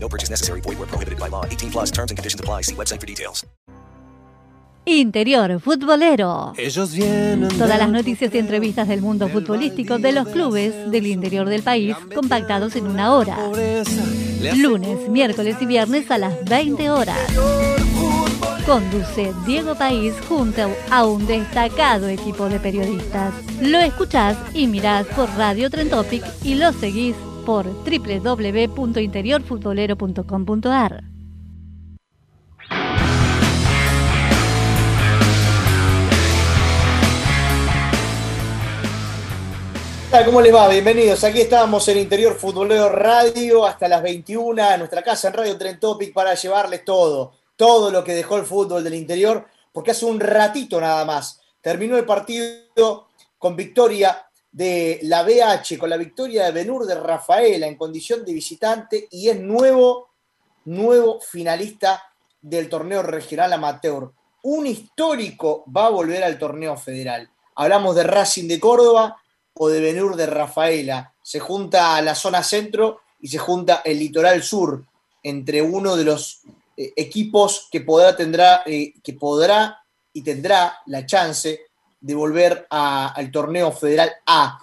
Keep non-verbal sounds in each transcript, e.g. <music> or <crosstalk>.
No purchase necessary. Void where prohibited by law. 18 plus terms and conditions apply. See website for details. Interior Futbolero. Ellos vienen Todas las noticias y entrevistas del mundo futbolístico de los clubes del interior del país compactados en una hora. Lunes, miércoles y viernes a las 20 horas. Conduce Diego País junto a un destacado equipo de periodistas. Lo escuchás y mirás por Radio Trentopic y lo seguís por www.interiorfutbolero.com.ar. ¿Cómo les va? Bienvenidos. Aquí estamos en Interior Futbolero Radio hasta las 21 en nuestra casa en Radio Tren Topic para llevarles todo, todo lo que dejó el fútbol del interior, porque hace un ratito nada más terminó el partido con victoria de la BH, con la victoria de Benur de Rafaela en condición de visitante y es nuevo, nuevo finalista del torneo regional amateur. Un histórico va a volver al torneo federal. Hablamos de Racing de Córdoba o de Benur de Rafaela. Se junta la zona centro y se junta el litoral sur entre uno de los eh, equipos que podrá, tendrá, eh, que podrá y tendrá la chance de volver al torneo federal A.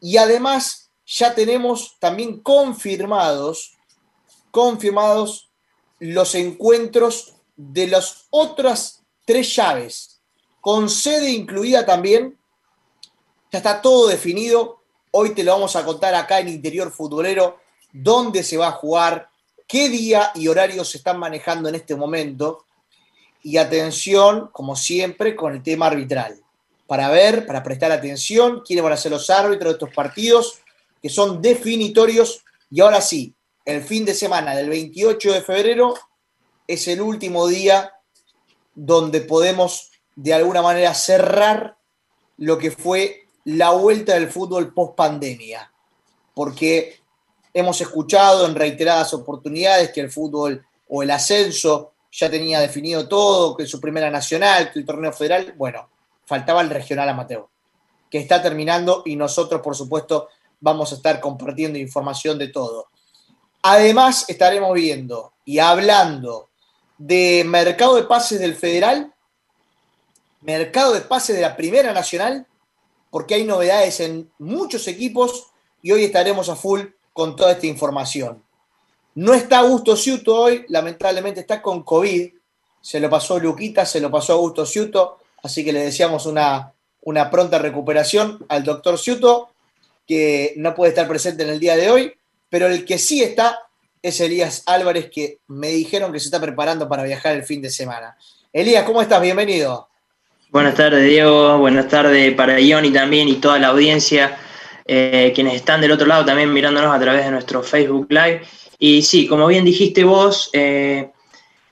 Y además ya tenemos también confirmados, confirmados los encuentros de las otras tres llaves, con sede incluida también ya está todo definido. Hoy te lo vamos a contar acá en Interior Futbolero, dónde se va a jugar, qué día y horario se están manejando en este momento. Y atención, como siempre, con el tema arbitral. Para ver, para prestar atención, quiénes van a ser los árbitros de estos partidos, que son definitorios. Y ahora sí, el fin de semana del 28 de febrero es el último día donde podemos de alguna manera cerrar lo que fue la vuelta del fútbol post pandemia, porque hemos escuchado en reiteradas oportunidades que el fútbol o el ascenso ya tenía definido todo, que su primera nacional, que el torneo federal, bueno, faltaba el regional amateur, que está terminando y nosotros, por supuesto, vamos a estar compartiendo información de todo. Además, estaremos viendo y hablando de mercado de pases del federal, mercado de pases de la primera nacional, porque hay novedades en muchos equipos y hoy estaremos a full con toda esta información. No está Augusto Ciuto hoy, lamentablemente está con COVID. Se lo pasó Luquita, se lo pasó Augusto Ciuto, así que le deseamos una, una pronta recuperación al doctor Ciuto, que no puede estar presente en el día de hoy, pero el que sí está es Elías Álvarez, que me dijeron que se está preparando para viajar el fin de semana. Elías, ¿cómo estás? Bienvenido. Buenas tardes, Diego. Buenas tardes para Ioni también y toda la audiencia, eh, quienes están del otro lado también mirándonos a través de nuestro Facebook Live. Y sí, como bien dijiste vos, eh,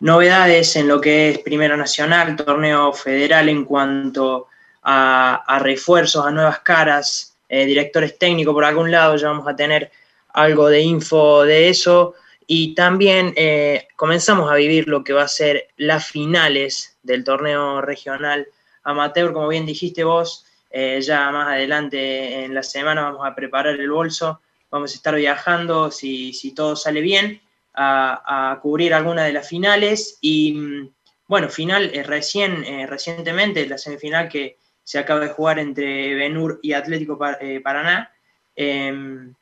novedades en lo que es Primera Nacional, torneo federal en cuanto a, refuerzos, a nuevas caras, eh, directores técnicos por algún lado, ya vamos a tener algo de info de eso. Y también eh, comenzamos a vivir lo que va a ser las finales del torneo regional amateur, como bien dijiste vos, eh, ya más adelante en la semana vamos a preparar el bolso, vamos a estar viajando, si, si todo sale bien, a, cubrir alguna de las finales y mm, bueno, final eh, recién, eh, recientemente, la semifinal que se acaba de jugar entre Benur y Atlético eh, Paraná, em,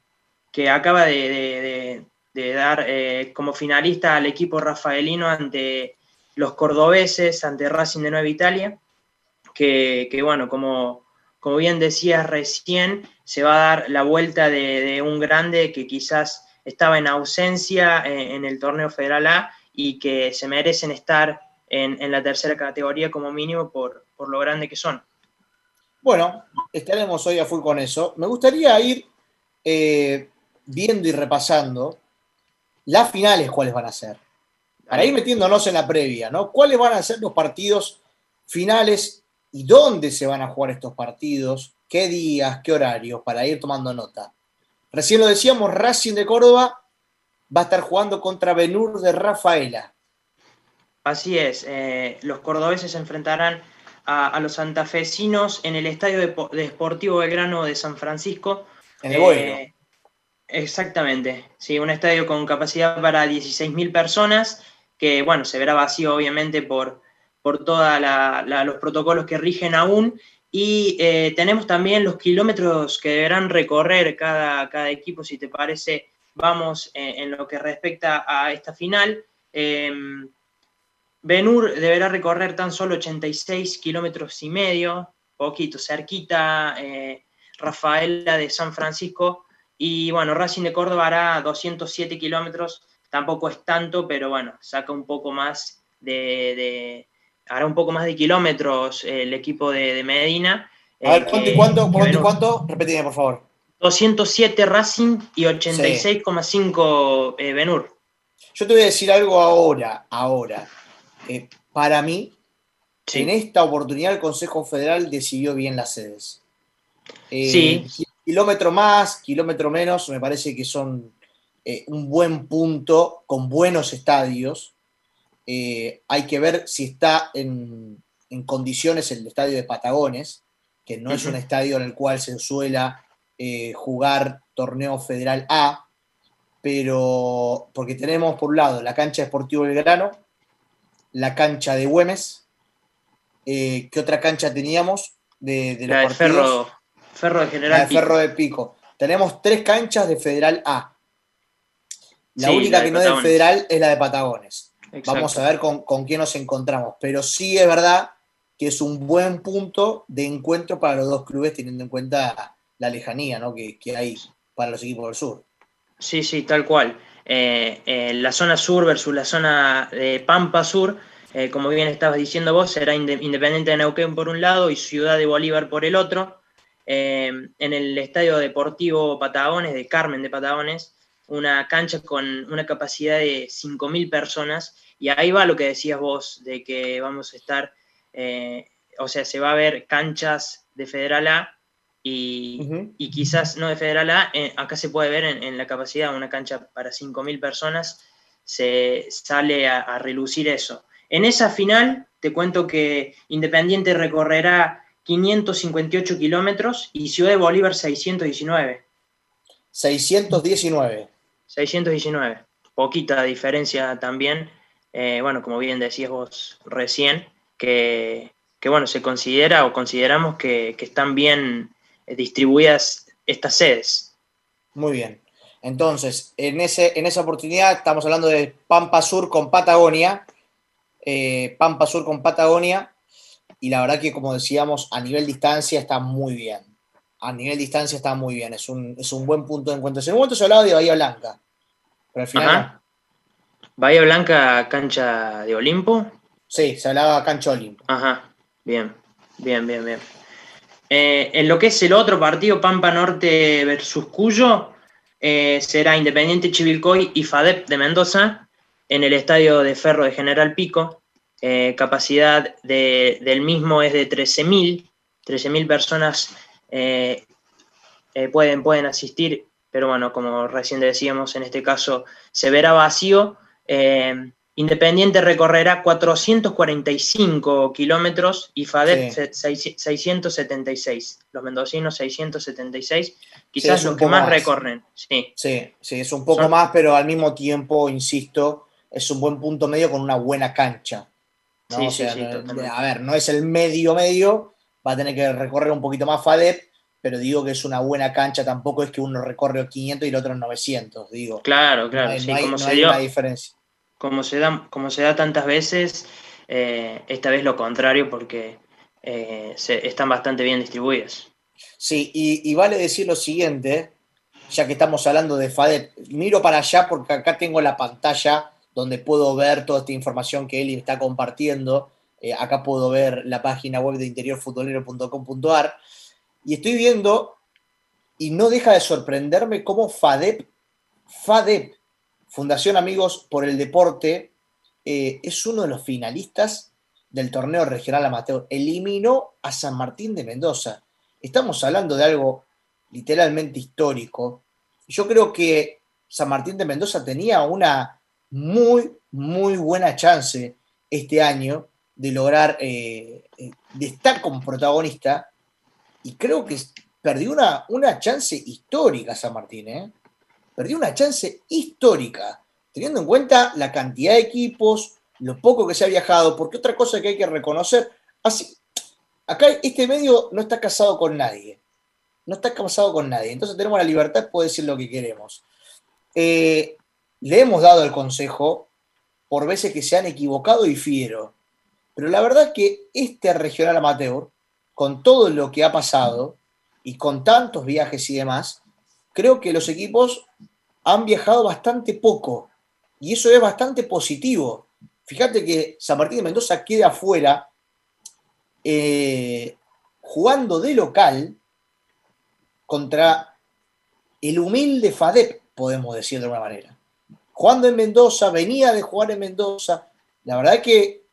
que acaba de, dar como finalista al equipo rafaelino ante los cordobeses, ante Racing de Nueva Italia, que, bueno, como, como bien decías recién, se va a dar la vuelta de un grande que quizás estaba en ausencia en, en el torneo federal A y que se merecen estar en, en la tercera categoría como mínimo por, por lo grande que son. Bueno, estaremos hoy a full con eso. Me gustaría ir eh, viendo y repasando las finales cuáles van a ser. para ir metiéndonos en la previa, ¿no? ¿Cuáles van a ser los partidos finales y dónde se van a jugar estos partidos? ¿Qué días, qué horarios? Para ir tomando nota. Recién lo decíamos, Racing de Córdoba va a estar jugando contra Benur de Rafaela. Así es, eh, los cordobeses se enfrentarán a, los santafesinos en el Estadio de, Deportivo Belgrano de San Francisco. En el eh, Exactamente, sí, un estadio con capacidad para 16.000 personas, que bueno, se verá vacío obviamente por, por todos los protocolos que rigen aún. Y eh, tenemos también los kilómetros que deberán recorrer cada, cada equipo, si te parece, vamos eh, en lo que respecta a esta final. Em, Benur deberá recorrer tan solo 86 kilómetros y medio, poquito cerquita. Eh, Rafaela de San Francisco y bueno, Racing de Córdoba hará 207 kilómetros, tampoco es tanto, pero bueno, saca un poco más de, hará un poco más de kilómetros el equipo de, Medina. A ver, ¿cuánto y cuánto? ¿Cuánto y cuánto? Repetime, por favor. 207 Racing y 86,5 eh, Benur. Yo te voy a decir algo ahora, ahora. Eh, para mí, en esta oportunidad el Consejo Federal decidió bien las sedes. Eh, sí kilómetro más, kilómetro menos, me parece que son eh, un buen punto con buenos estadios. Eh, hay que ver si está en, condiciones el estadio de Patagones, que no es un estadio en el cual se suela eh, jugar torneo federal A, pero porque tenemos por un lado la cancha Deportivo Belgrano, la cancha de Güemes, ¿qué otra cancha teníamos de, de los Ferro, Ferro de General Ferro de Pico. Tenemos tres canchas de Federal A. La única que no es de Federal es la de Patagones. Vamos a ver con, quién nos encontramos. Pero sí es verdad que es un buen punto de encuentro para los dos clubes, teniendo en cuenta la lejanía que, hay para los equipos del sur. Sí, sí, tal cual. Eh, eh, la zona sur versus la zona de Pampa Sur, eh, como bien estabas diciendo vos, será Independiente de Neuquén por un lado y Ciudad de Bolívar por el otro. En el Estadio Deportivo Patagones, de Carmen de Patagones, una cancha con una capacidad de 5.000 personas, y ahí va lo que decías vos, de que vamos a estar, eh, o sea, se va a ver canchas de Federal A y, quizás no de Federal A, eh, acá se puede ver en, la capacidad, una cancha para 5.000 personas, se sale a relucir eso. En esa final, te cuento que Independiente recorrerá 558 kilómetros y Ciudad de Bolívar 619. 619. 619. Poquita diferencia también. Eh, bueno, como bien decías vos recién, que, bueno, se considera o consideramos que, están bien distribuidas estas sedes. Muy bien. Entonces, en, ese, en esa oportunidad estamos hablando de Pampa Sur con Patagonia. Eh, Pampa Sur con Patagonia y la verdad que, como decíamos, a nivel distancia está muy bien. A nivel distancia está muy bien, es un, buen punto de encuentro. En un momento se hablaba de Bahía Blanca, pero al final... Bahía Blanca, cancha de Olimpo. Sí, se hablaba cancha Olimpo. Ajá, bien, bien, bien, bien. Eh, en lo que es el otro partido, Pampa Norte versus Cuyo, eh, será Independiente Chivilcoy y FADEP de Mendoza en el estadio de Ferro de General Pico. Eh, capacidad del mismo es de 13.000, 13.000 personas pueden, pueden asistir, pero bueno, como recién decíamos, en este caso se verá vacío. Independiente recorrerá 445 kilómetros y FADEP 676. Los mendocinos 676, quizás los que más, recorren. Sí. sí, sí, es un poco más, pero al mismo tiempo, insisto, es un buen punto medio con una buena cancha. a ver, no es el medio medio, va a tener que recorrer un poquito más FADEP, pero digo que es una buena cancha, tampoco es que uno recorre 500 y el otro 900, digo. Claro, claro, no hay, como se dio, una diferencia. Como se, da, como se da tantas veces, eh, esta vez lo contrario porque eh, están bastante bien distribuidas. Sí, y, y, vale decir lo siguiente, ya que estamos hablando de FADEP, miro para allá porque acá tengo la pantalla donde puedo ver toda esta información que Eli está compartiendo. Eh, acá puedo ver la página web de interiorfutbolero.com.ar y estoy viendo, y no deja de sorprenderme cómo FADEP, FADEP, Fundación Amigos por el Deporte, eh, es uno de los finalistas del torneo regional amateur. Eliminó a San Martín de Mendoza. Estamos hablando de algo literalmente histórico. Yo creo que San Martín de Mendoza tenía una muy, muy buena chance este año de lograr, eh, eh, de estar como protagonista. Y creo que perdió una, una chance histórica San Martín, ¿eh? Perdió una chance histórica, teniendo en cuenta la cantidad de equipos, lo poco que se ha viajado, porque otra cosa que hay que reconocer, así, acá este medio no está casado con nadie, no está casado con nadie, entonces tenemos la libertad de poder decir lo que queremos. Eh, le hemos dado el consejo por veces que se han equivocado y fiero, pero la verdad es que este regional amateur, con todo lo que ha pasado y con tantos viajes y demás, creo que los equipos han viajado bastante poco y eso es bastante positivo. Fíjate que San Martín de Mendoza queda afuera eh, jugando de local contra el humilde FADEP, podemos decir de alguna manera. Jugando en Mendoza, venía de jugar en Mendoza. La verdad es que,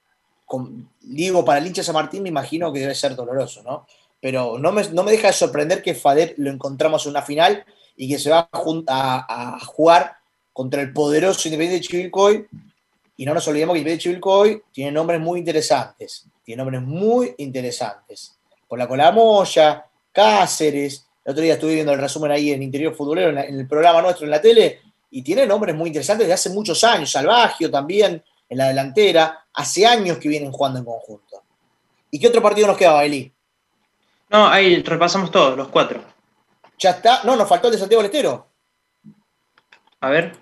digo, para el hincha San Martín me imagino que debe ser doloroso, ¿no? Pero no me, no me deja de sorprender que FADEP lo encontramos en una final y que se va a, jugar contra el poderoso Independiente de Chivilcoy y no nos olvidemos que Independiente Chivilcoy tiene nombres muy interesantes. Tiene nombres muy interesantes. Por la Colamoya, Cáceres. El otro día estuve viendo el resumen ahí en Interior Futbolero, en, el programa nuestro en la tele, y tiene nombres muy interesantes de hace muchos años. Salvagio también, en la delantera. Hace años que vienen jugando en conjunto. ¿Y qué otro partido nos queda, Eli? No, ahí repasamos todos, los cuatro. Ya está. No, nos faltó el de Santiago del Estero. A ver.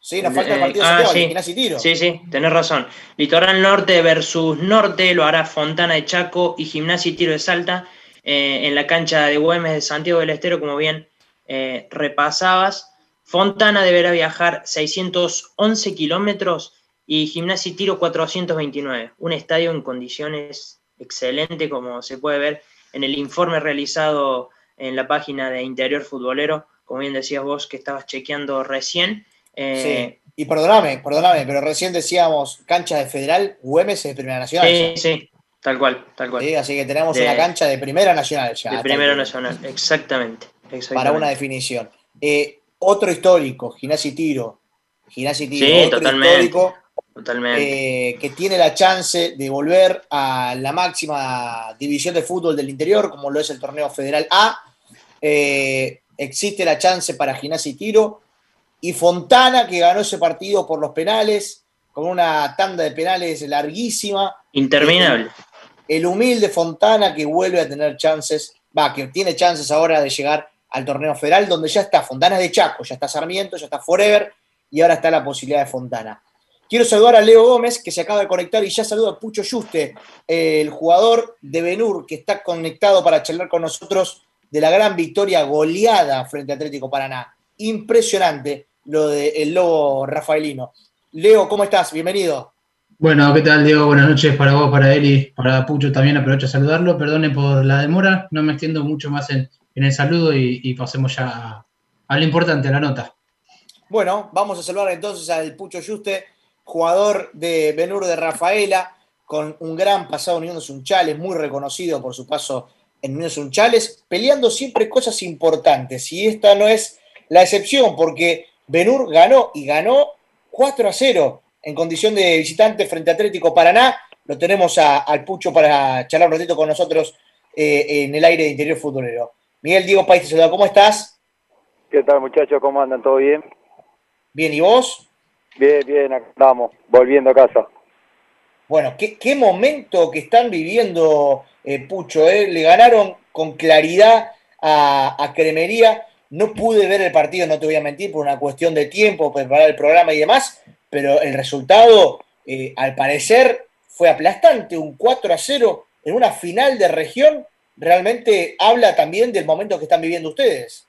Sí, nos falta el partido de ah, Santiago, sí. Tiro. Sí, sí, tenés razón. Litoral Norte versus Norte lo hará Fontana de Chaco y Gimnasia y Tiro de Salta eh, en la cancha de Güemes de Santiago del Estero, como bien eh, repasabas. Fontana deberá viajar 611 kilómetros y Gimnasia y Tiro 429. Un estadio en condiciones excelentes, como se puede ver en el informe realizado en la página de Interior Futbolero, como bien decías vos que estabas chequeando recién. Eh, sí. Y perdóname, perdóname, pero recién decíamos cancha de Federal, Güemes de Primera Nacional. Sí, sí, tal cual, tal cual. Sí, así que tenemos una cancha de Primera Nacional ya. De Primera Nacional, exactamente, Para una definición. Eh, otro histórico, Gimnasia y Tiro. Gimnasia y Tiro, sí, otro totalmente, histórico. Totalmente. Eh, que tiene la chance de volver a la máxima división de fútbol del interior, como lo es el torneo federal A. existe la chance para Gimnasia y Tiro y Fontana, que ganó ese partido por los penales, con una tanda de penales larguísima. Interminable. El, humilde Fontana que vuelve a tener chances, va, que tiene chances ahora de llegar al torneo federal, donde ya está Fontana de Chaco, ya está Sarmiento, ya está Forever, y ahora está la posibilidad de Fontana. Quiero saludar a Leo Gómez, que se acaba de conectar, y ya saluda a Pucho Yuste, el jugador de Benur, que está conectado para charlar con nosotros de la gran victoria goleada frente a Atlético Paraná. Impresionante lo del lobo rafaelino. Leo, ¿cómo estás? Bienvenido. Bueno, ¿qué tal, Diego? Buenas noches para vos, para él y para Pucho también. Aprovecho a saludarlo. Perdone por la demora, no me extiendo mucho más en, el saludo y, pasemos ya a, lo importante, a la nota. Bueno, vamos a saludar entonces al Pucho Yuste, jugador de Benur de Rafaela, con un gran pasado en Unión Sunchales, muy reconocido por su paso en Unión Sunchales, peleando siempre cosas importantes. Y esta no es la excepción, porque Benur ganó y ganó 4 a 0 en condición de visitante frente a Atlético Paraná. Lo tenemos al Pucho para charlar un ratito con nosotros eh, en el aire de Interior Futbolero. Miguel Diego País te saluda, ¿cómo estás? ¿Qué tal muchachos? ¿Cómo andan? ¿Todo bien? Bien, ¿y vos? Bien, bien, acá estamos, volviendo a casa. Bueno, qué, momento que están viviendo, eh, Pucho, ¿eh? Le ganaron con claridad a, a Cremería no pude ver el partido, no te voy a mentir, por una cuestión de tiempo, preparar el programa y demás, pero el resultado, eh, al parecer, fue aplastante, un 4 a 0 en una final de región, realmente habla también del momento que están viviendo ustedes.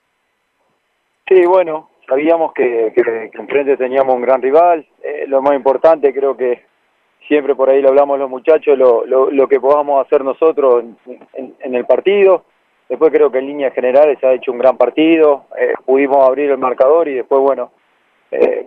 Sí, bueno, sabíamos que, que, enfrente teníamos un gran rival, eh, lo más importante creo que siempre por ahí lo hablamos los muchachos, lo, lo, que podamos hacer nosotros en el partido, Después creo que en líneas generales se ha hecho un gran partido, eh, pudimos abrir el marcador y después, bueno, eh,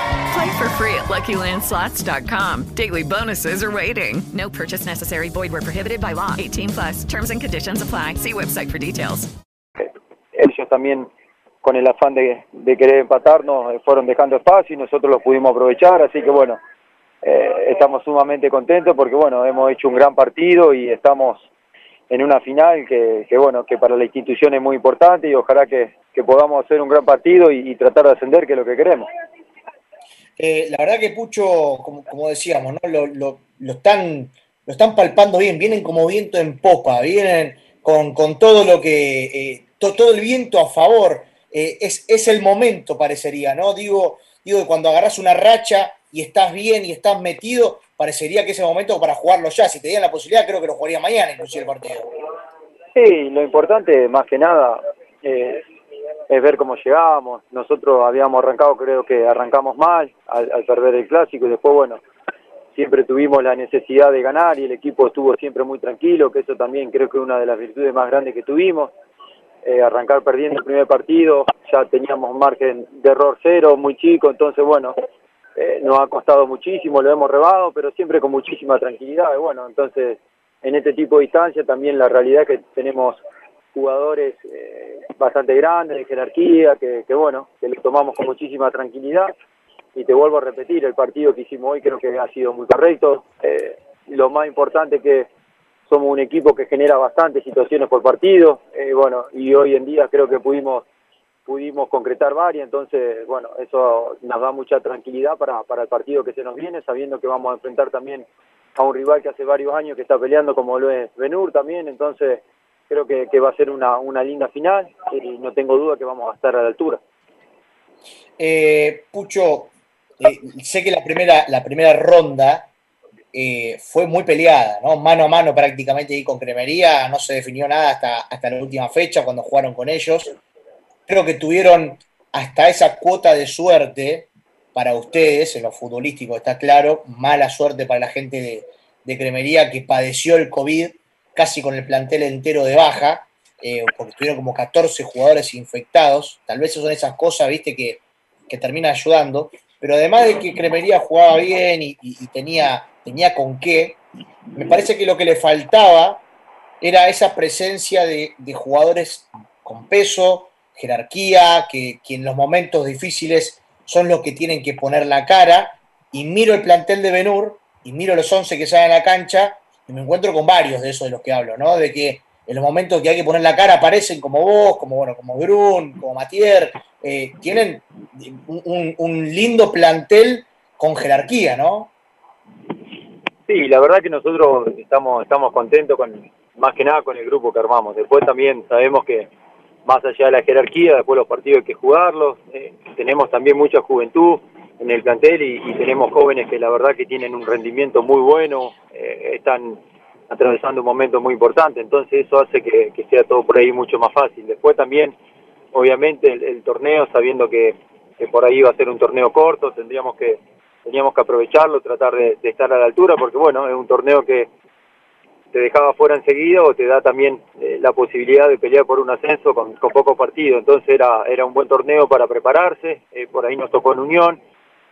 Play for free at LuckyLandSlots.com. Daily bonuses are waiting. No purchase necessary. Void where prohibited by law. 18 plus. Terms and conditions apply. See website for details. ellos también, con el afán de, querer empatarnos, eh, fueron dejando espacio y nosotros lo pudimos aprovechar. Así que bueno, eh, estamos sumamente contentos porque bueno, hemos hecho un gran partido y estamos en una final que, bueno, que para la institución es muy importante y ojalá que, que podamos hacer un gran partido y, y tratar de ascender, que es lo que queremos. Eh, la verdad que Pucho, como, como decíamos, ¿no? lo, lo- lo están, lo están palpando bien, vienen como viento en popa, vienen con, con todo lo que, eh, to- todo el viento a favor. Eh, es, es el momento, parecería, ¿no? Digo, digo que cuando agarras una racha y estás bien y estás metido, parecería que es el momento para jugarlo ya. Si te dieran la posibilidad, creo que lo jugaría mañana, inclusive el partido. Sí, lo importante, más que nada, eh, es ver cómo llegábamos. Nosotros habíamos arrancado, creo que arrancamos mal al, al perder el clásico y después, bueno, siempre tuvimos la necesidad de ganar y el equipo estuvo siempre muy tranquilo, que eso también creo que es una de las virtudes más grandes que tuvimos. Eh, arrancar perdiendo el primer partido, ya teníamos margen de error cero, muy chico, entonces, bueno, eh, nos ha costado muchísimo, lo hemos rebado, pero siempre con muchísima tranquilidad. Y bueno, entonces, en este tipo de instancias también la realidad es que tenemos jugadores eh, bastante grandes, de jerarquía, que, que bueno, que lo tomamos con muchísima tranquilidad. Y te vuelvo a repetir, el partido que hicimos hoy creo que ha sido muy correcto. Eh, lo más importante que somos un equipo que genera bastantes situaciones por partido, eh, bueno, y hoy en día creo que pudimos pudimos concretar varias, entonces, bueno, eso nos da mucha tranquilidad para, para el partido que se nos viene, sabiendo que vamos a enfrentar también a un rival que hace varios años que está peleando como lo es Benur también, entonces creo que, que va a ser una, una linda final y no tengo duda que vamos a estar a la altura. Eh, Pucho, eh, sé que la primera, la primera ronda eh, fue muy peleada, ¿no? Mano a mano prácticamente ahí con Cremería, no se definió nada hasta, hasta la última fecha cuando jugaron con ellos. Creo que tuvieron hasta esa cuota de suerte para ustedes, en lo futbolístico está claro, mala suerte para la gente de, de Cremería que padeció el COVID casi con el plantel entero de baja, eh, porque tuvieron como 14 jugadores infectados. Tal vez son esas cosas, viste, que, que terminan ayudando. Pero además de que Cremería jugaba bien y tenía, tenía con qué, me parece que lo que le faltaba era esa presencia de, de jugadores con peso, jerarquía, que, que en los momentos difíciles son los que tienen que poner la cara. Y miro el plantel de Benur y miro los 11 que salen a la cancha me encuentro con varios de esos de los que hablo, ¿no? De que en los momentos que hay que poner la cara aparecen como vos, como bueno, como Grun, como Matier, eh, tienen un, lindo plantel con jerarquía, ¿no? Sí, la verdad que nosotros estamos estamos contentos con más que nada con el grupo que armamos. Después también sabemos que más allá de la jerarquía, después los partidos hay que jugarlos. eh, tenemos también mucha juventud en el plantel y, y tenemos jóvenes que la verdad que tienen un rendimiento muy bueno, eh, están atravesando un momento muy importante, entonces eso hace que, sea todo por ahí mucho más fácil. Después también, obviamente, el, torneo, sabiendo que, por ahí va a ser un torneo corto, tendríamos que teníamos que aprovecharlo, tratar de, de estar a la altura, porque bueno, es un torneo que te dejaba fuera enseguida o te da también eh, la posibilidad de pelear por un ascenso con, con poco partido. Entonces era, era un buen torneo para prepararse, eh, por ahí nos tocó en Unión,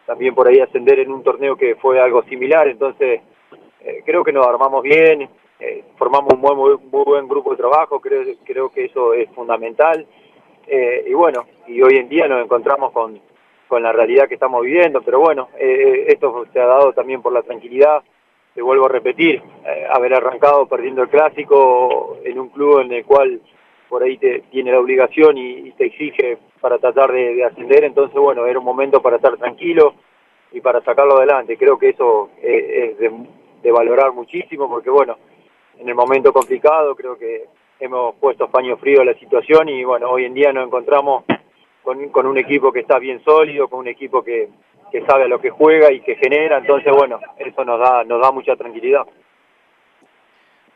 también por ahí ascender en un torneo que fue algo similar, entonces eh, creo que nos armamos bien, eh, formamos un buen, muy, muy buen grupo de trabajo, creo, creo que eso es fundamental. Eh, y bueno, y hoy en día nos encontramos con, con la realidad que estamos viviendo, pero bueno, esto se ha dado también por la tranquilidad te vuelvo a repetir, haber arrancado perdiendo el clásico en un club en el cual por ahí te tiene la obligación y, te exige para tratar de, ascender, entonces bueno, era un momento para estar tranquilo y para sacarlo adelante. Creo que eso es de, valorar muchísimo porque bueno, en el momento complicado creo que hemos puesto paño frío a la situación y bueno, hoy en día nos encontramos con, un equipo que está bien sólido, con un equipo que, sabe a lo que juega y que genera, entonces bueno, eso nos da, nos da mucha tranquilidad.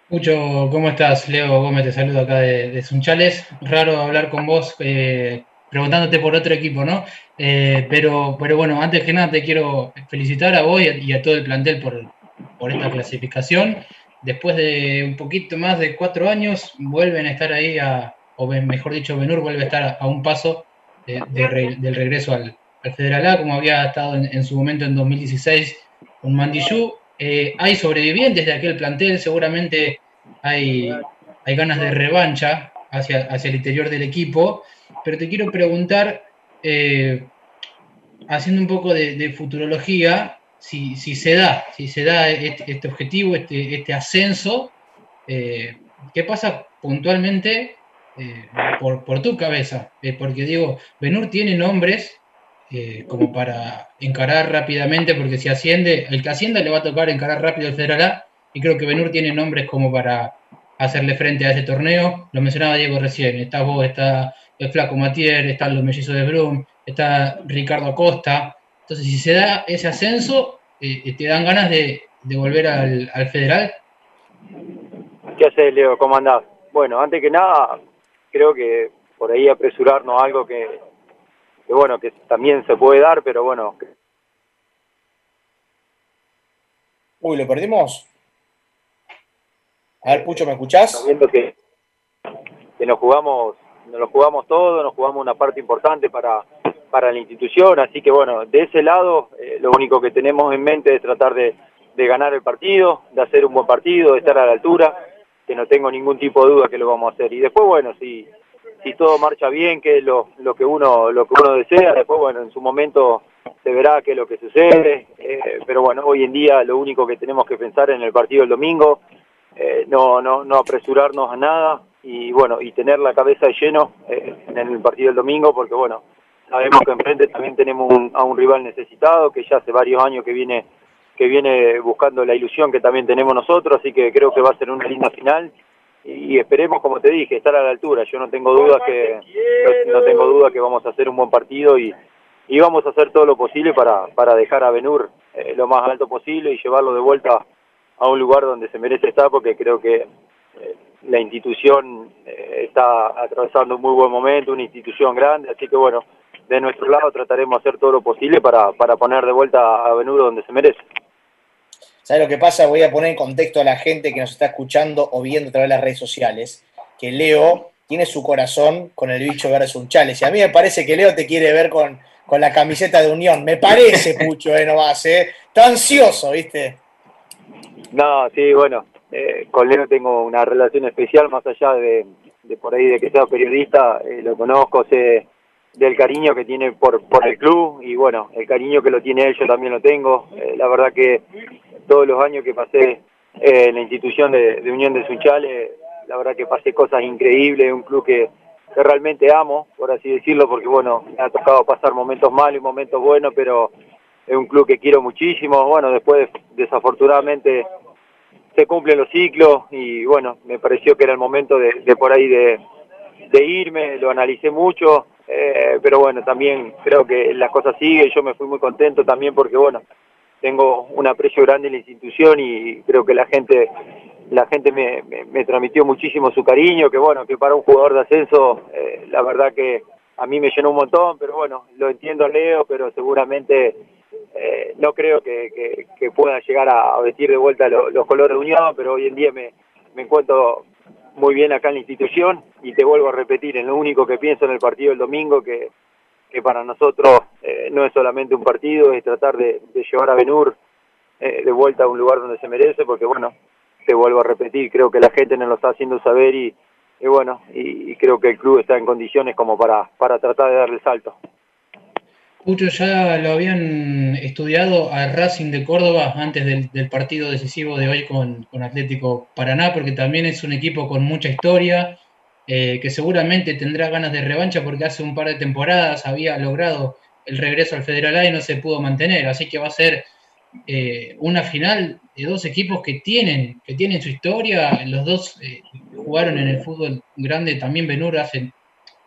Mucho, ¿cómo estás? Leo Gómez te saludo acá de, Sunchales. Raro hablar con vos eh, preguntándote por otro equipo, ¿no? Eh, pero, pero bueno, antes que nada te quiero felicitar a vos y a, todo el plantel por, por esta clasificación. Después de un poquito más de cuatro años, vuelven a estar ahí, a, o mejor dicho, Benur vuelve a estar a, un paso del regreso al, al Federal A, como había estado en, su momento en 2016 con Mandillú. Eh, hay sobrevivientes de aquel plantel, seguramente hay, hay ganas de revancha hacia, hacia el interior del equipo, pero te quiero preguntar, eh, haciendo un poco de, futurología, si, se da, si se da este, objetivo, este, este ascenso, eh, ¿qué pasa puntualmente por, por, tu cabeza? porque digo, Benur tiene nombres eh, como para encarar rápidamente, porque si asciende, el que ascienda le va a tocar encarar rápido el Federal A, y creo que Benur tiene nombres como para hacerle frente a ese torneo. Lo mencionaba Diego recién, está vos, está el Flaco Matier, están los mellizos de Brum, está Ricardo Acosta. Entonces, si se da ese ascenso, eh, eh, ¿te dan ganas de, volver al, al, Federal? ¿Qué haces, Leo? ¿Cómo andás? Bueno, antes que nada, creo que por ahí apresurarnos a algo que, que bueno, que también se puede dar, pero bueno. Uy, ¿lo perdimos? A ver, Pucho, ¿me escuchás? Que, que nos jugamos, nos lo jugamos todo, nos jugamos una parte importante para, para la institución, así que bueno, de ese lado eh, lo único que tenemos en mente es tratar de, de ganar el partido, de hacer un buen partido, de estar a la altura, que no tengo ningún tipo de duda que lo vamos a hacer. Y después, bueno, si, si todo marcha bien, que es lo, lo que uno lo que uno desea, después bueno, en su momento se verá qué es lo que sucede, eh, pero bueno, hoy en día lo único que tenemos que pensar en el partido del domingo, eh, no, no, no apresurarnos a nada y bueno, y tener la cabeza lleno eh, en el partido del domingo, porque bueno, sabemos que enfrente también tenemos a un rival necesitado, que ya hace varios años que viene que viene buscando la ilusión que también tenemos nosotros, así que creo que va a ser una linda final y esperemos, como te dije, estar a la altura. Yo no tengo dudas que no, tengo duda que vamos a hacer un buen partido y, y vamos a hacer todo lo posible para, para dejar a Benur eh, lo más alto posible y llevarlo de vuelta a un lugar donde se merece estar porque creo que eh, la institución eh, está atravesando un muy buen momento, una institución grande, así que bueno, de nuestro lado trataremos de hacer todo lo posible para, para poner de vuelta a Benur donde se merece. ¿Sabes lo que pasa? Voy a poner en contexto a la gente que nos está escuchando o viendo a través de las redes sociales, que Leo tiene su corazón con el bicho verde Sunchales. Y a mí me parece que Leo te quiere ver con, con la camiseta de Unión. Me parece, Pucho, eh, no vas, ¿eh? Está ansioso, ¿viste? No, sí, bueno, eh, con Leo tengo una relación especial, más allá de, de por ahí de que sea periodista, eh, lo conozco, sé del cariño que tiene por, por el club y bueno, el cariño que lo tiene él yo también lo tengo. Eh, la verdad que todos los años que pasé eh, en la institución de, Unión de Sunchales, la verdad que pasé cosas increíbles, un club que, realmente amo, por así decirlo, porque bueno, me ha tocado pasar momentos malos y momentos buenos, pero es un club que quiero muchísimo, bueno, después desafortunadamente se cumplen los ciclos y bueno, me pareció que era el momento de, por ahí de, irme, lo analicé mucho, eh, pero bueno, también creo que las cosas siguen, yo me fui muy contento también porque bueno, tengo un aprecio grande en la institución y creo que la gente la gente me, me, transmitió muchísimo su cariño, que bueno, que para un jugador de ascenso, eh, la verdad que a mí me llenó un montón, pero bueno, lo entiendo Leo, pero seguramente eh, no creo que, que, pueda llegar a, vestir de vuelta los colores de Unión, pero hoy en día me, me encuentro muy bien acá en la institución y te vuelvo a repetir, en lo único que pienso en el partido del domingo, que para nosotros eh, no es solamente un partido, es tratar de, llevar a Benur eh, de vuelta a un lugar donde se merece, porque bueno, te vuelvo a repetir, creo que la gente nos lo está haciendo saber y, bueno, y, creo que el club está en condiciones como para, para tratar de darle salto. Pucho, ya lo habían estudiado a Racing de Córdoba antes del, partido decisivo de hoy con, Atlético Paraná, porque también es un equipo con mucha historia, eh, que seguramente tendrá ganas de revancha porque hace un par de temporadas había logrado el regreso al Federal A y no se pudo mantener, así que va a ser eh, una final de dos equipos que tienen, que tienen su historia, los dos eh, jugaron en el fútbol grande, también Benur hace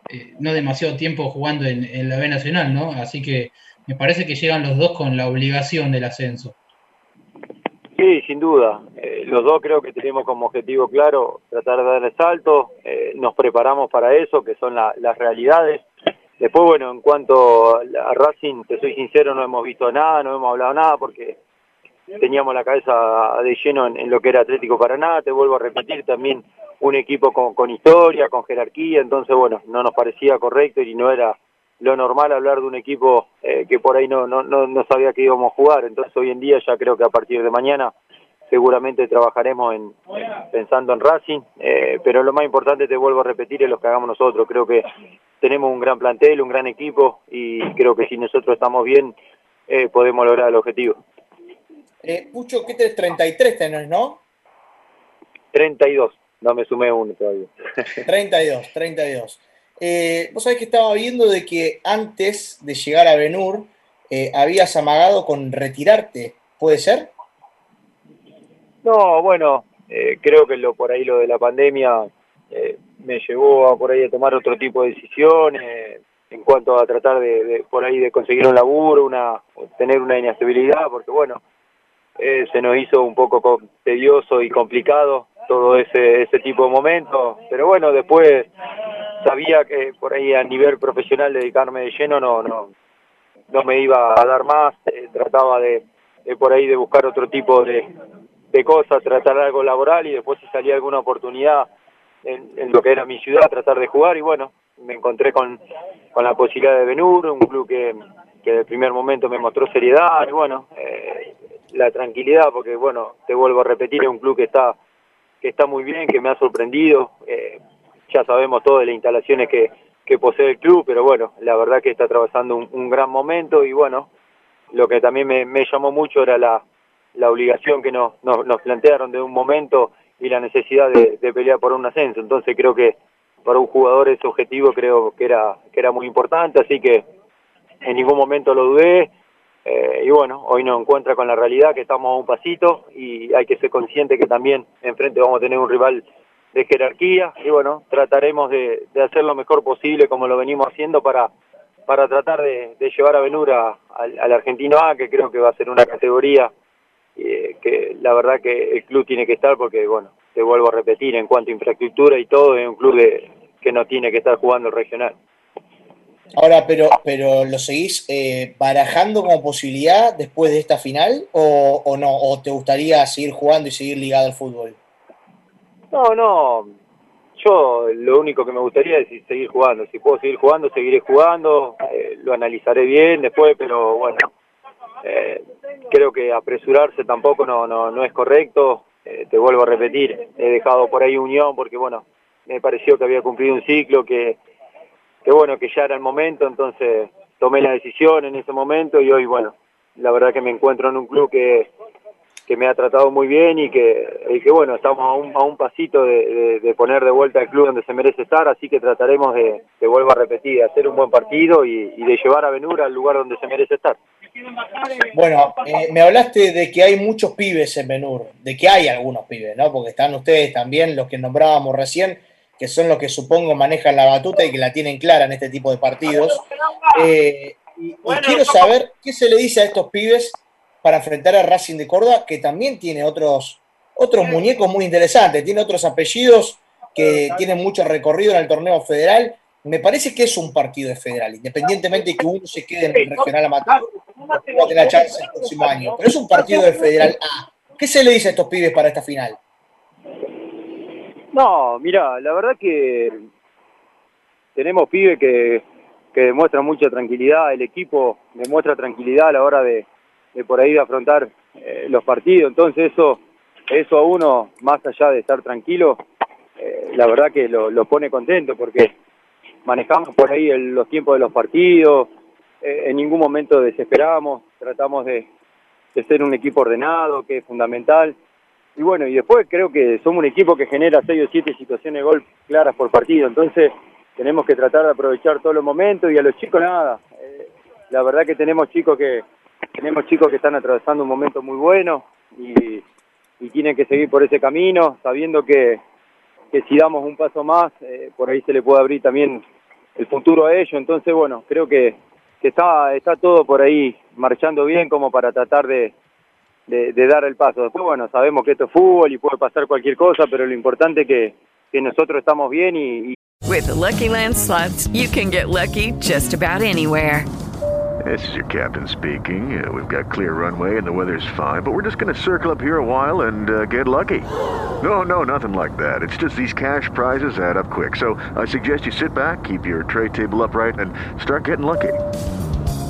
eh, no demasiado tiempo jugando en, la B Nacional, ¿no? Así que me parece que llegan los dos con la obligación del ascenso. Sí, sin duda. Eh, los dos creo que tenemos como objetivo claro tratar de dar el salto. Eh, nos preparamos para eso, que son las realidades. Después, bueno, en cuanto a Racing, te soy sincero, no hemos visto nada, no hemos hablado nada porque teníamos la cabeza de lleno en, lo que era Atlético Paraná. Te vuelvo a repetir también un equipo con, historia, con jerarquía, entonces bueno, no nos parecía correcto y no era lo normal hablar de un equipo eh, que por ahí no, no, no, sabía que íbamos a jugar, entonces hoy en día ya creo que a partir de mañana seguramente trabajaremos en, pensando en Racing, eh, pero lo más importante, te vuelvo a repetir, es lo que hagamos nosotros, creo que tenemos un gran plantel, un gran equipo y creo que si nosotros estamos bien eh, podemos lograr el objetivo. Pucho, ¿qué tenés? 33 tenés, ¿no? 32. No me sumé uno todavía. 32, 32. Eh, Vos sabés que estaba viendo de que antes de llegar a Benur eh, habías amagado con retirarte, ¿puede ser? No, bueno, eh, creo que lo por ahí lo de la pandemia eh, me llevó a por ahí a tomar otro tipo de decisiones en cuanto a tratar de, por ahí de conseguir un laburo, una tener una inestabilidad, porque bueno, se nos hizo un poco tedioso y complicado todo ese, ese tipo de momentos, pero bueno, después sabía que por ahí a nivel profesional dedicarme de lleno no, no, no me iba a dar más, eh, trataba de, por ahí de buscar otro tipo de, de cosas, tratar algo laboral y después si salía alguna oportunidad en, lo que era mi ciudad, tratar de jugar y bueno, me encontré con, con la posibilidad de Benur, un club que, que el primer momento me mostró seriedad y bueno, eh, la tranquilidad, porque bueno, te vuelvo a repetir, es un club que está que está muy bien, que me ha sorprendido. Eh, ya sabemos todo de las instalaciones que, que posee el club, pero bueno, la verdad que está atravesando un, gran momento y bueno, lo que también me, me llamó mucho era la, la obligación que nos, nos, plantearon de un momento y la necesidad de, de, pelear por un ascenso. Entonces creo que para un jugador ese objetivo creo que era, que era muy importante, así que en ningún momento lo dudé. Eh, y bueno, hoy nos encuentra con la realidad que estamos a un pasito y hay que ser consciente que también enfrente vamos a tener un rival de jerarquía y bueno, trataremos de, hacer lo mejor posible como lo venimos haciendo para, para tratar de, llevar a Venura al, argentino A, que creo que va a ser una categoría eh, que la verdad que el club tiene que estar porque bueno, te vuelvo a repetir, en cuanto a infraestructura y todo, es un club que no tiene que estar jugando el regional. Ahora, pero, pero ¿lo seguís eh, barajando como posibilidad después de esta final o, no? ¿O te gustaría seguir jugando y seguir ligado al fútbol? No, no. Yo lo único que me gustaría es seguir jugando. Si puedo seguir jugando, seguiré jugando. Eh, lo analizaré bien después, pero bueno, eh, creo que apresurarse tampoco no, no, no es correcto. te vuelvo a repetir, he dejado por ahí unión porque bueno, me pareció que había cumplido un ciclo que que bueno, que ya era el momento, entonces tomé la decisión en ese momento y hoy, bueno, la verdad que me encuentro en un club que, que me ha tratado muy bien y que, y que bueno, estamos a un, a un pasito de, poner de vuelta al club donde se merece estar, así que trataremos de, te vuelvo a repetir, de hacer un buen partido y, y, de llevar a Venura al lugar donde se merece estar. Bueno, eh, me hablaste de que hay muchos pibes en Benur, de que hay algunos pibes, ¿no? Porque están ustedes también, los que nombrábamos recién, que son los que supongo manejan la batuta y que la tienen clara en este tipo de partidos. Eh, y, quiero saber qué se le dice a estos pibes para enfrentar a Racing de Córdoba, que también tiene otros, otros muñecos muy interesantes, tiene otros apellidos que tienen mucho recorrido en el torneo federal. Me parece que es un partido de federal, independientemente de que uno se quede en el regional amateur, va a tener chance el próximo año. Pero es un partido de federal A. ¿Qué se le dice a estos pibes para esta final? No, mira, la verdad que tenemos pibes que, que demuestran mucha tranquilidad, el equipo demuestra tranquilidad a la hora de, por ahí de afrontar eh, los partidos, entonces eso, eso a uno, más allá de estar tranquilo, eh, la verdad que lo, pone contento porque manejamos por ahí los tiempos de los partidos, eh, en ningún momento desesperamos, tratamos de, de ser un equipo ordenado, que es fundamental. Y bueno, y después creo que somos un equipo que genera seis o siete situaciones de gol claras por partido, entonces tenemos que tratar de aprovechar todos los momentos y a los chicos nada. Eh, la verdad que tenemos chicos que tenemos chicos que están atravesando un momento muy bueno y, y tienen que seguir por ese camino, sabiendo que, que si damos un paso más, eh, por ahí se le puede abrir también el futuro a ellos. Entonces, bueno, creo que, que está, está todo por ahí marchando bien como para tratar de, de, de, dar el paso. Después, bueno, sabemos que esto es fútbol y puede pasar cualquier cosa, pero lo importante es que, que nosotros estamos bien y, y... With the Lucky Land slots, you can get lucky just about anywhere. This is your captain speaking. Uh, we've got clear runway and the weather's fine, but we're just going to circle up here a while and uh, get lucky. No, no, nothing like that. It's just these cash prizes add up quick. So I suggest you sit back, keep your tray table upright, and start getting lucky.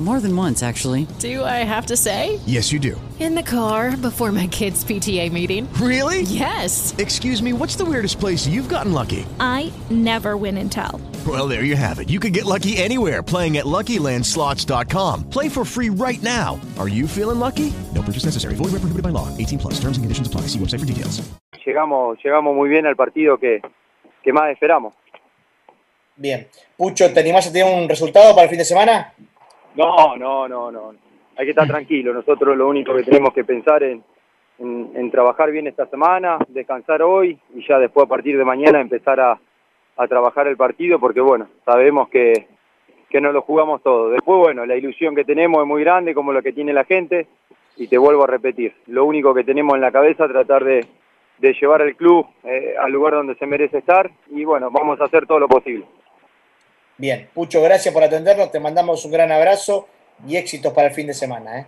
More than once, actually. Do I have to say? Yes, you do. In the car before my kids' PTA meeting. Really? Yes. Excuse me, what's the weirdest place you've gotten lucky? I never win and tell. Well, there you have it. You can get lucky anywhere playing at LuckyLandSlots.com. Play for free right now. Are you feeling lucky? No purchase necessary. Void where prohibited by law. 18 plus. Terms and conditions apply. See website for details. Llegamos, llegamos muy bien al partido que, que más esperamos. Bien. Pucho, ¿te animás a tener un resultado para el fin de semana? No, no, no, no. Hay que estar tranquilo. Nosotros lo único que tenemos que pensar en, en, trabajar bien esta semana, descansar hoy y ya después a partir de mañana empezar a, a trabajar el partido porque bueno, sabemos que, que no lo jugamos todo. Después, bueno, la ilusión que tenemos es muy grande como la que tiene la gente y te vuelvo a repetir, lo único que tenemos en la cabeza es tratar de, de llevar el club eh, al lugar donde se merece estar y bueno, vamos a hacer todo lo posible. Bien, Pucho, gracias por atendernos, te mandamos un gran abrazo y éxitos para el fin de semana. ¿eh?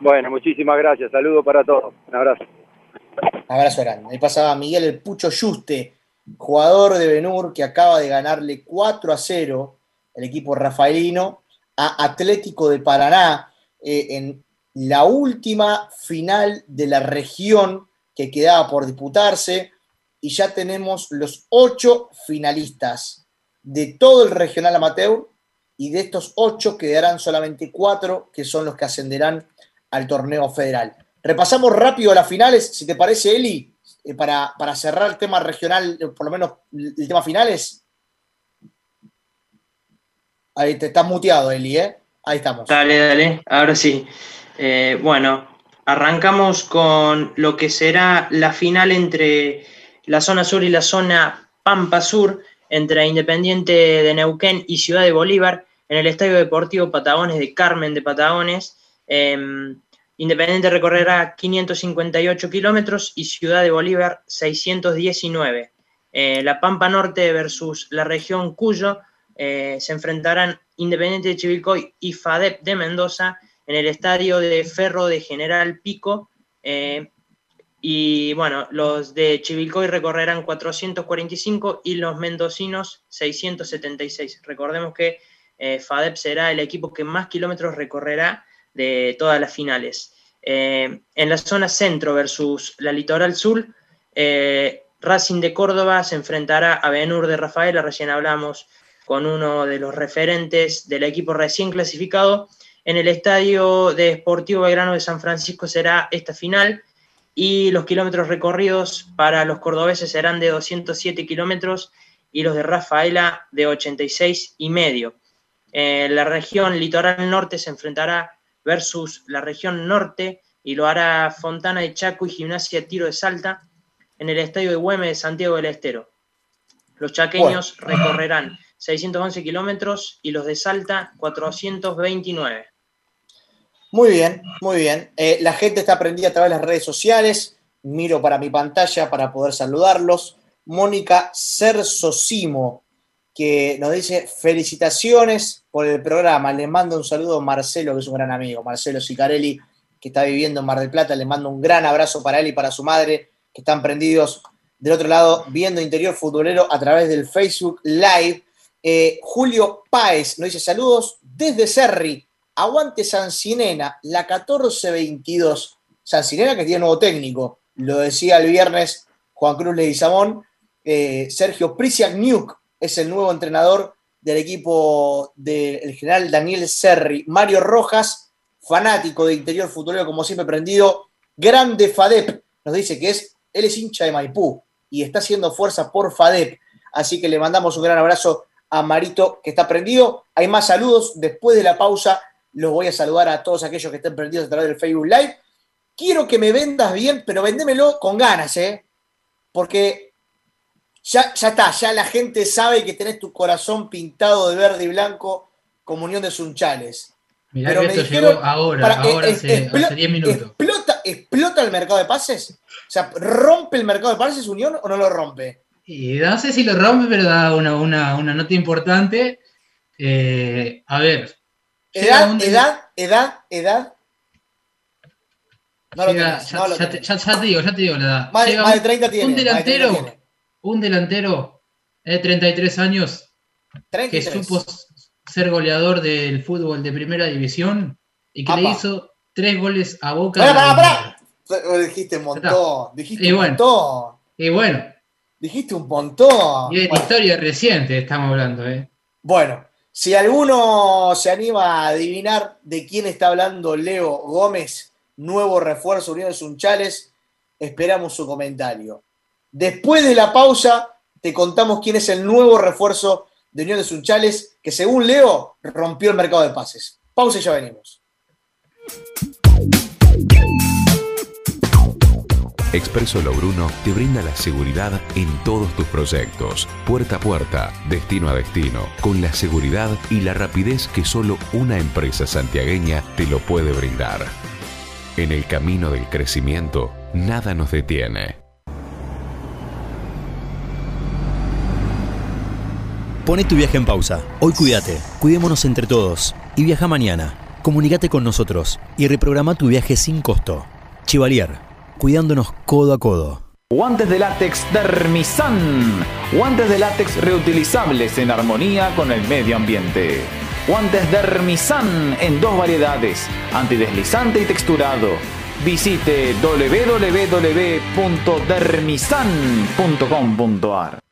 Bueno, muchísimas gracias, saludos para todos, un abrazo. Abrazo grande. Ahí pasaba Miguel el Pucho Yuste, jugador de Benur que acaba de ganarle 4 a 0 el equipo rafaelino a Atlético de Paraná eh, en la última final de la región que quedaba por disputarse y ya tenemos los ocho finalistas de todo el regional amateur y de estos ocho quedarán solamente cuatro que son los que ascenderán al torneo federal. Repasamos rápido las finales, si te parece, Eli, eh, para, para, cerrar el tema regional, por lo menos el tema finales. Ahí te estás muteado, Eli, ¿eh? Ahí estamos. Dale, dale, ahora sí. Eh, bueno, arrancamos con lo que será la final entre la zona sur y la zona Pampa Sur entre Independiente de Neuquén y Ciudad de Bolívar en el Estadio Deportivo Patagones de Carmen de Patagones. Eh, Independiente recorrerá 558 kilómetros y Ciudad de Bolívar 619. Eh, la Pampa Norte versus la región Cuyo eh, se enfrentarán Independiente de Chivilcoy y FADEP de Mendoza en el estadio de Ferro de General Pico. Eh, y bueno, los de Chivilcoy recorrerán 445 y los mendocinos 676. Recordemos que eh, FADEP será el equipo que más kilómetros recorrerá de todas las finales. Eh, en la zona centro versus la litoral sur, eh, Racing de Córdoba se enfrentará a Benur de Rafaela, recién hablamos con uno de los referentes del equipo recién clasificado. En el estadio de Sportivo Belgrano de San Francisco será esta final y los kilómetros recorridos para los cordobeses serán de 207 kilómetros y los de Rafaela de 86 y medio. Eh, la región litoral norte se enfrentará versus la región norte y lo hará Fontana de Chaco y Gimnasia Tiro de Salta en el estadio de Güemes de Santiago del Estero. Los chaqueños bueno. recorrerán 611 kilómetros y los de Salta 429. Muy bien, muy bien. Eh, la gente está prendida a través de las redes sociales. Miro para mi pantalla para poder saludarlos. Mónica Cersosimo, que nos dice felicitaciones por el programa. Le mando un saludo a Marcelo, que es un gran amigo. Marcelo Sicarelli, que está viviendo en Mar del Plata. Le mando un gran abrazo para él y para su madre, que están prendidos del otro lado viendo Interior Futbolero a través del Facebook Live. Eh, Julio Páez nos dice saludos desde Serri. Aguante Sancinena, la 1422. Sancinena que tiene nuevo técnico. Lo decía el viernes Juan Cruz Leguizamón. Eh, Sergio Prisiak Nuke es el nuevo entrenador del equipo del general Daniel Serri. Mario Rojas, fanático de Interior Futbolero, como siempre prendido. Grande Fadep, nos dice que es, él es hincha de Maipú y está haciendo fuerza por Fadep. Así que le mandamos un gran abrazo a Marito que está prendido. Hay más saludos. Después de la pausa los voy a saludar a todos aquellos que estén prendidos a través del Facebook Live. Quiero que me vendas bien, pero vendémelo con ganas, ¿eh? Porque ya, ya está, ya la gente sabe que tenés tu corazón pintado de verde y blanco como Unión de Sunchales. Mirá Pero que me esto dijeron, llegó ahora, para- ahora eh, hace, explo- hace 10 minutos. ¿explota, ¿Explota el mercado de pases? O sea, ¿rompe el mercado de pases Unión o no lo rompe? Y no sé si lo rompe, pero da una, una, una nota importante. Eh, a ver. Edad, edad, edad, edad. No lo llega- tenés, ya, no lo ya te, ya- ya te digo, ya te digo la edad. Más más de un- 30 tiene, Un más de 30 delantero, tiene. un delantero de 33 años que 33. supo ser goleador del fútbol de primera división y que le hizo tres goles a Boca. La pará, pará. Dijiste un montón, dijiste Y un bueno. montón. Y bueno, Dijiste un montón. y de Bueno. historia reciente estamos hablando, ¿eh? Bueno, si alguno se anima a adivinar de quién está hablando Leo Gómez, nuevo refuerzo Unión de Sunchales, esperamos su comentario. Después de la pausa, te contamos quién es el nuevo refuerzo de Unión de Sunchales, que según Leo rompió el mercado de pases. Pausa y ya venimos. Expreso Logruno te brinda la seguridad en todos tus proyectos, puerta a puerta, destino a destino, con la seguridad y la rapidez que solo una empresa santiagueña te lo puede brindar. En el camino del crecimiento, nada nos detiene. Pone tu viaje en pausa. Hoy cuídate, cuidémonos entre todos y viaja mañana. Comunícate con nosotros y reprograma tu viaje sin costo. Chivalier, cuidándonos codo a codo. Guantes de látex Dermisan. Guantes de látex reutilizables en armonía con el medio ambiente. Guantes Dermisan en dos variedades, antideslizante y texturado. Visite www.dermisan.com.ar.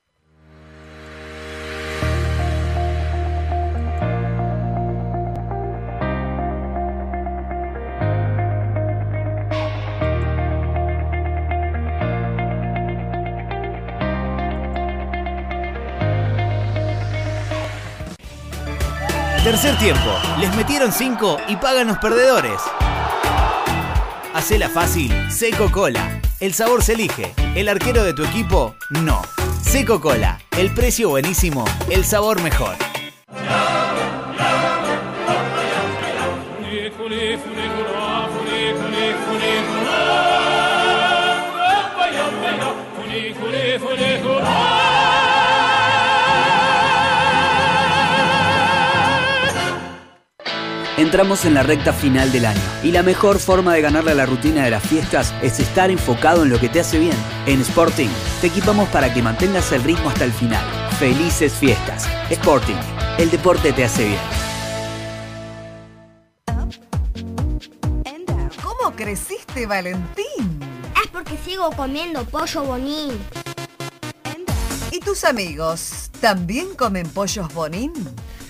Tercer tiempo. Les metieron 5 y pagan los perdedores. Hacela fácil. Seco Cola. El sabor se elige. El arquero de tu equipo, no. Seco Cola. El precio buenísimo. El sabor mejor. Entramos en la recta final del año y la mejor forma de ganarle a la rutina de las fiestas es estar enfocado en lo que te hace bien. En Sporting te equipamos para que mantengas el ritmo hasta el final. Felices fiestas. Sporting, el deporte te hace bien. ¿Cómo creciste, Valentín? Es porque sigo comiendo pollo bonín. ¿Y tus amigos también comen pollos bonín?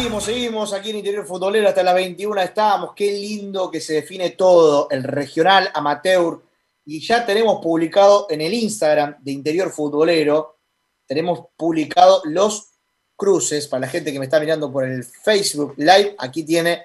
Seguimos Seguimos, aquí en Interior Futbolero hasta las 21 estábamos. Qué lindo que se define todo, el regional amateur. Y ya tenemos publicado en el Instagram de Interior Futbolero, tenemos publicado los cruces, para la gente que me está mirando por el Facebook Live, aquí tiene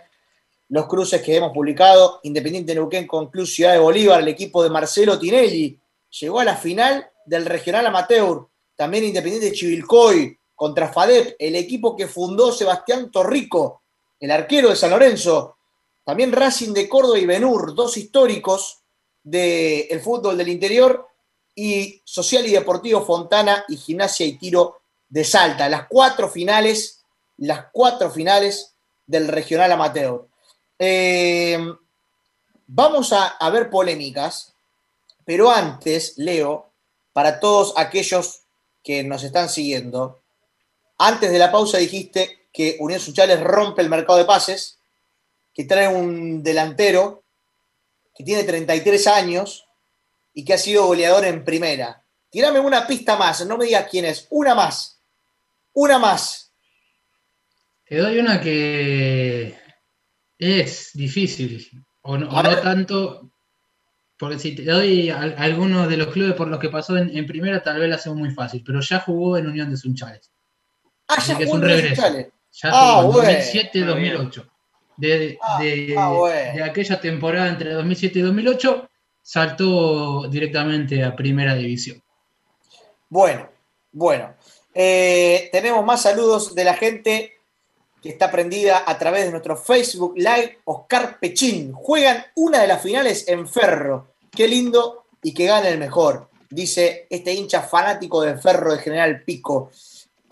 los cruces que hemos publicado. Independiente Neuquén con Club Ciudad de Bolívar, el equipo de Marcelo Tinelli, llegó a la final del regional amateur. También Independiente Chivilcoy contra FADEP, el equipo que fundó Sebastián Torrico, el arquero de San Lorenzo. También Racing de Córdoba y Benur, dos históricos del fútbol del interior. Y Social y Deportivo Fontana y Gimnasia y Tiro de Salta. Las cuatro finales, las cuatro finales del regional amateur. Eh, vamos a, a ver polémicas, pero antes, Leo, para todos aquellos que nos están siguiendo, antes de la pausa dijiste que Unión Sunchales rompe el mercado de pases, que trae un delantero que tiene 33 años y que ha sido goleador en primera. Tírame una pista más, no me digas quién es, una más. Una más. Te doy una que es difícil, o no, o tanto, porque si te doy algunos de los clubes por los que pasó en, en primera, tal vez la hacemos muy fácil, pero ya jugó en Unión de Sunchales. Ah, ya que es un regreso. Ya Ah, jugó en bueno. 2007-2008. De, de- ah, bueno. de aquella temporada entre 2007 y 2008, saltó directamente a primera división. Bueno, bueno. Eh, tenemos más saludos de la gente que está prendida a través de nuestro Facebook Live. Oscar Pechín. Juegan una de las finales en Ferro. Qué lindo y que gane el mejor. Dice este hincha fanático de Ferro de General Pico.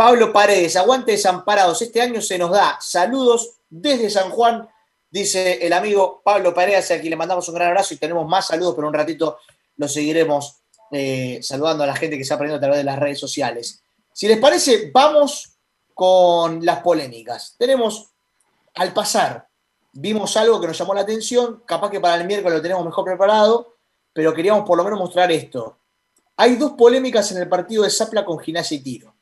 Pablo Paredes, aguante desamparados. Este año se nos da. Saludos desde San Juan, dice el amigo Pablo Paredes, a quien le mandamos un gran abrazo y tenemos más saludos, pero un ratito lo seguiremos eh, saludando a la gente que se ha aprendido a través de las redes sociales. Si les parece, vamos con las polémicas. Tenemos, al pasar, vimos algo que nos llamó la atención, capaz que para el miércoles lo tenemos mejor preparado, pero queríamos por lo menos mostrar esto. Hay dos polémicas en el partido de Zapla con Gimnasia y Tiro.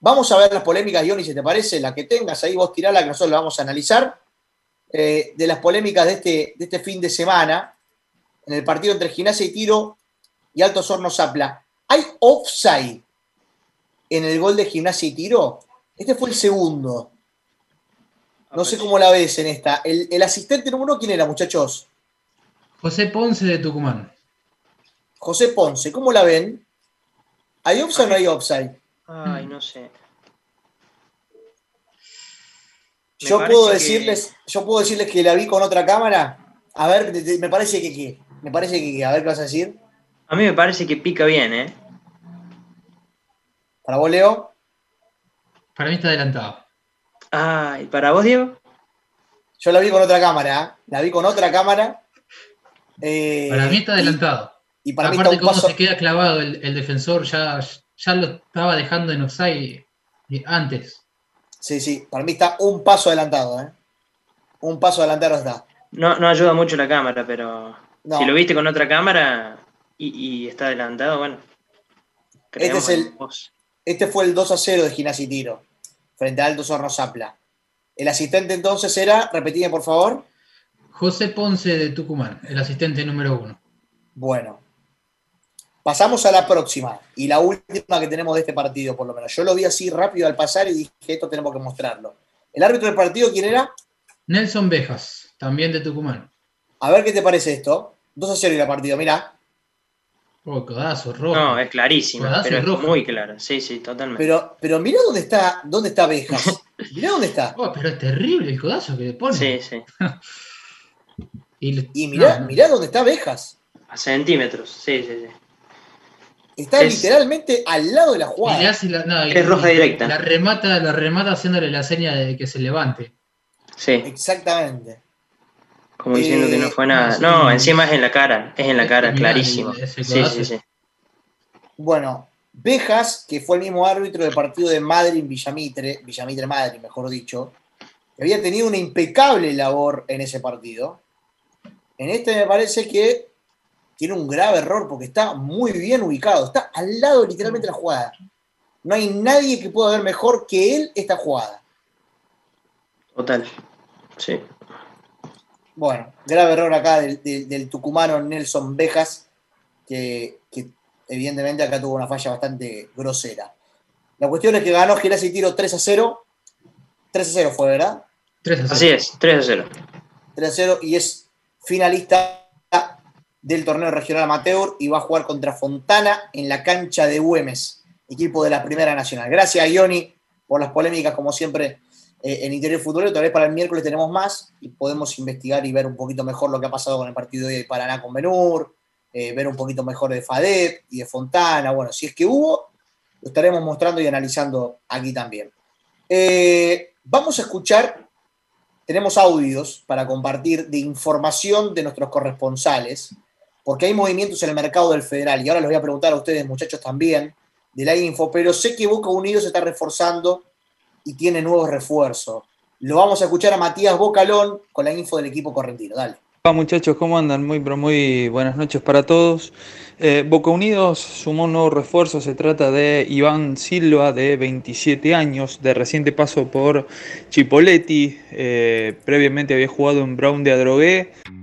Vamos a ver las polémicas, Ioni, si te parece, la que tengas ahí, vos tirala, que nosotros la vamos a analizar. Eh, de las polémicas de este, de este fin de semana, en el partido entre Gimnasia y Tiro y Altos Hornos Zapla. ¿Hay offside en el gol de Gimnasia y Tiro? Este fue el segundo. No sé cómo la ves en esta. El, el asistente número uno, ¿quién era, muchachos? José Ponce de Tucumán. José Ponce, ¿cómo la ven? ¿Hay offside o no hay offside? Ay, no sé. Me Yo puedo que- decirles, yo puedo decirles que la vi con otra cámara. A ver, te- te- me parece que. Me parece que. A ver qué vas a decir. A mí me parece que pica bien, ¿eh? Para vos, Leo. Para mí está adelantado. Ay, ¿para vos, Diego? Yo la vi con otra cámara. ¿eh? La vi con otra cámara. Eh, Para mí está adelantado. Y para mí Aparte, está un cómo paso. se queda clavado el, el defensor, ya, ya lo estaba dejando en offside eh, antes. Sí, sí. Para mí está un paso adelantado, ¿eh? Un paso adelantado está. No, no ayuda mucho la cámara, pero No. si lo viste con otra cámara y, y está adelantado, bueno. Este, es el, este fue el 2 a 0 de Gimnasia y Tiro. Frente a Altos Hornos Zapla. El asistente entonces era, repetime por favor. José Ponce de Tucumán, el asistente número uno. Bueno. Pasamos a la próxima y la última que tenemos de este partido, por lo menos. Yo lo vi así rápido al pasar y dije, esto tenemos que mostrarlo. ¿El árbitro del partido quién era? Nelson Bejas, también de Tucumán. A ver qué te parece esto. 2 a 0 y la partido, mira. Oh, codazo, rojo. No, es clarísima, Codazo pero es rojo. muy clara. Sí, sí, totalmente. Pero, pero mirá dónde está, dónde está Bejas. <laughs> Mirá dónde está. Oh, pero es terrible el codazo que le pone. Sí, sí. <laughs> y, Y mirá, no, no. mirá dónde está Bejas. A centímetros, sí, sí, sí. Está Es- literalmente al lado de la Y le jugada. hace la, no, y- Es roja y directa. La remata, la remata haciéndole la seña de que se levante. Sí, Exactamente. como diciendo que no Eh, fue nada. sí. No, encima es en la cara, es en la Es cara, clarísimo. Sí, sí, sí. Bueno, Bejas, que fue el mismo árbitro del partido de Madrid Villamitre, Villamitre Madrid, mejor dicho, que había tenido una impecable labor en ese partido. En este me parece que tiene un grave error porque está muy bien ubicado, está al lado literalmente de la jugada. No hay nadie que pueda ver mejor que él esta jugada. Total, sí. Bueno, grave error acá del, del- del tucumano Nelson Bejas, que, que evidentemente acá tuvo una falla bastante grosera. La cuestión es que ganó Gimnasia y Tiro 3 a 0. 3 a 0 fue, ¿verdad? 3 a 0. Así es, 3 a 0. 3 a 0 y es finalista del torneo regional amateur y va a jugar contra Fontana en la cancha de Güemes, equipo de la Primera Nacional. Gracias, Ioni, por las polémicas, como siempre, eh, en Interior Futbolero. Tal vez para el miércoles tenemos más y podemos investigar y ver un poquito mejor lo que ha pasado con el partido de Paraná con Benur, eh, ver un poquito mejor de Fadet y de Fontana. Bueno, si es que hubo, lo estaremos mostrando y analizando aquí también. Eh, vamos a escuchar tenemos audios para compartir de información de nuestros corresponsales, porque hay movimientos en el mercado del federal, y ahora les voy a preguntar a ustedes, muchachos, también, de la info, pero sé que Boca Unidos se está reforzando y tiene nuevos refuerzos. Lo vamos a escuchar a Matías Bocalón con la info del equipo correntino. Dale. Hola muchachos, ¿cómo andan? Muy, pero muy buenas noches para todos. Eh, Boca Unidos sumó un nuevo refuerzo, se trata de Iván Silva, de 27 años, de reciente paso por Chipoletti, eh, previamente había jugado en Brown de Adrogué.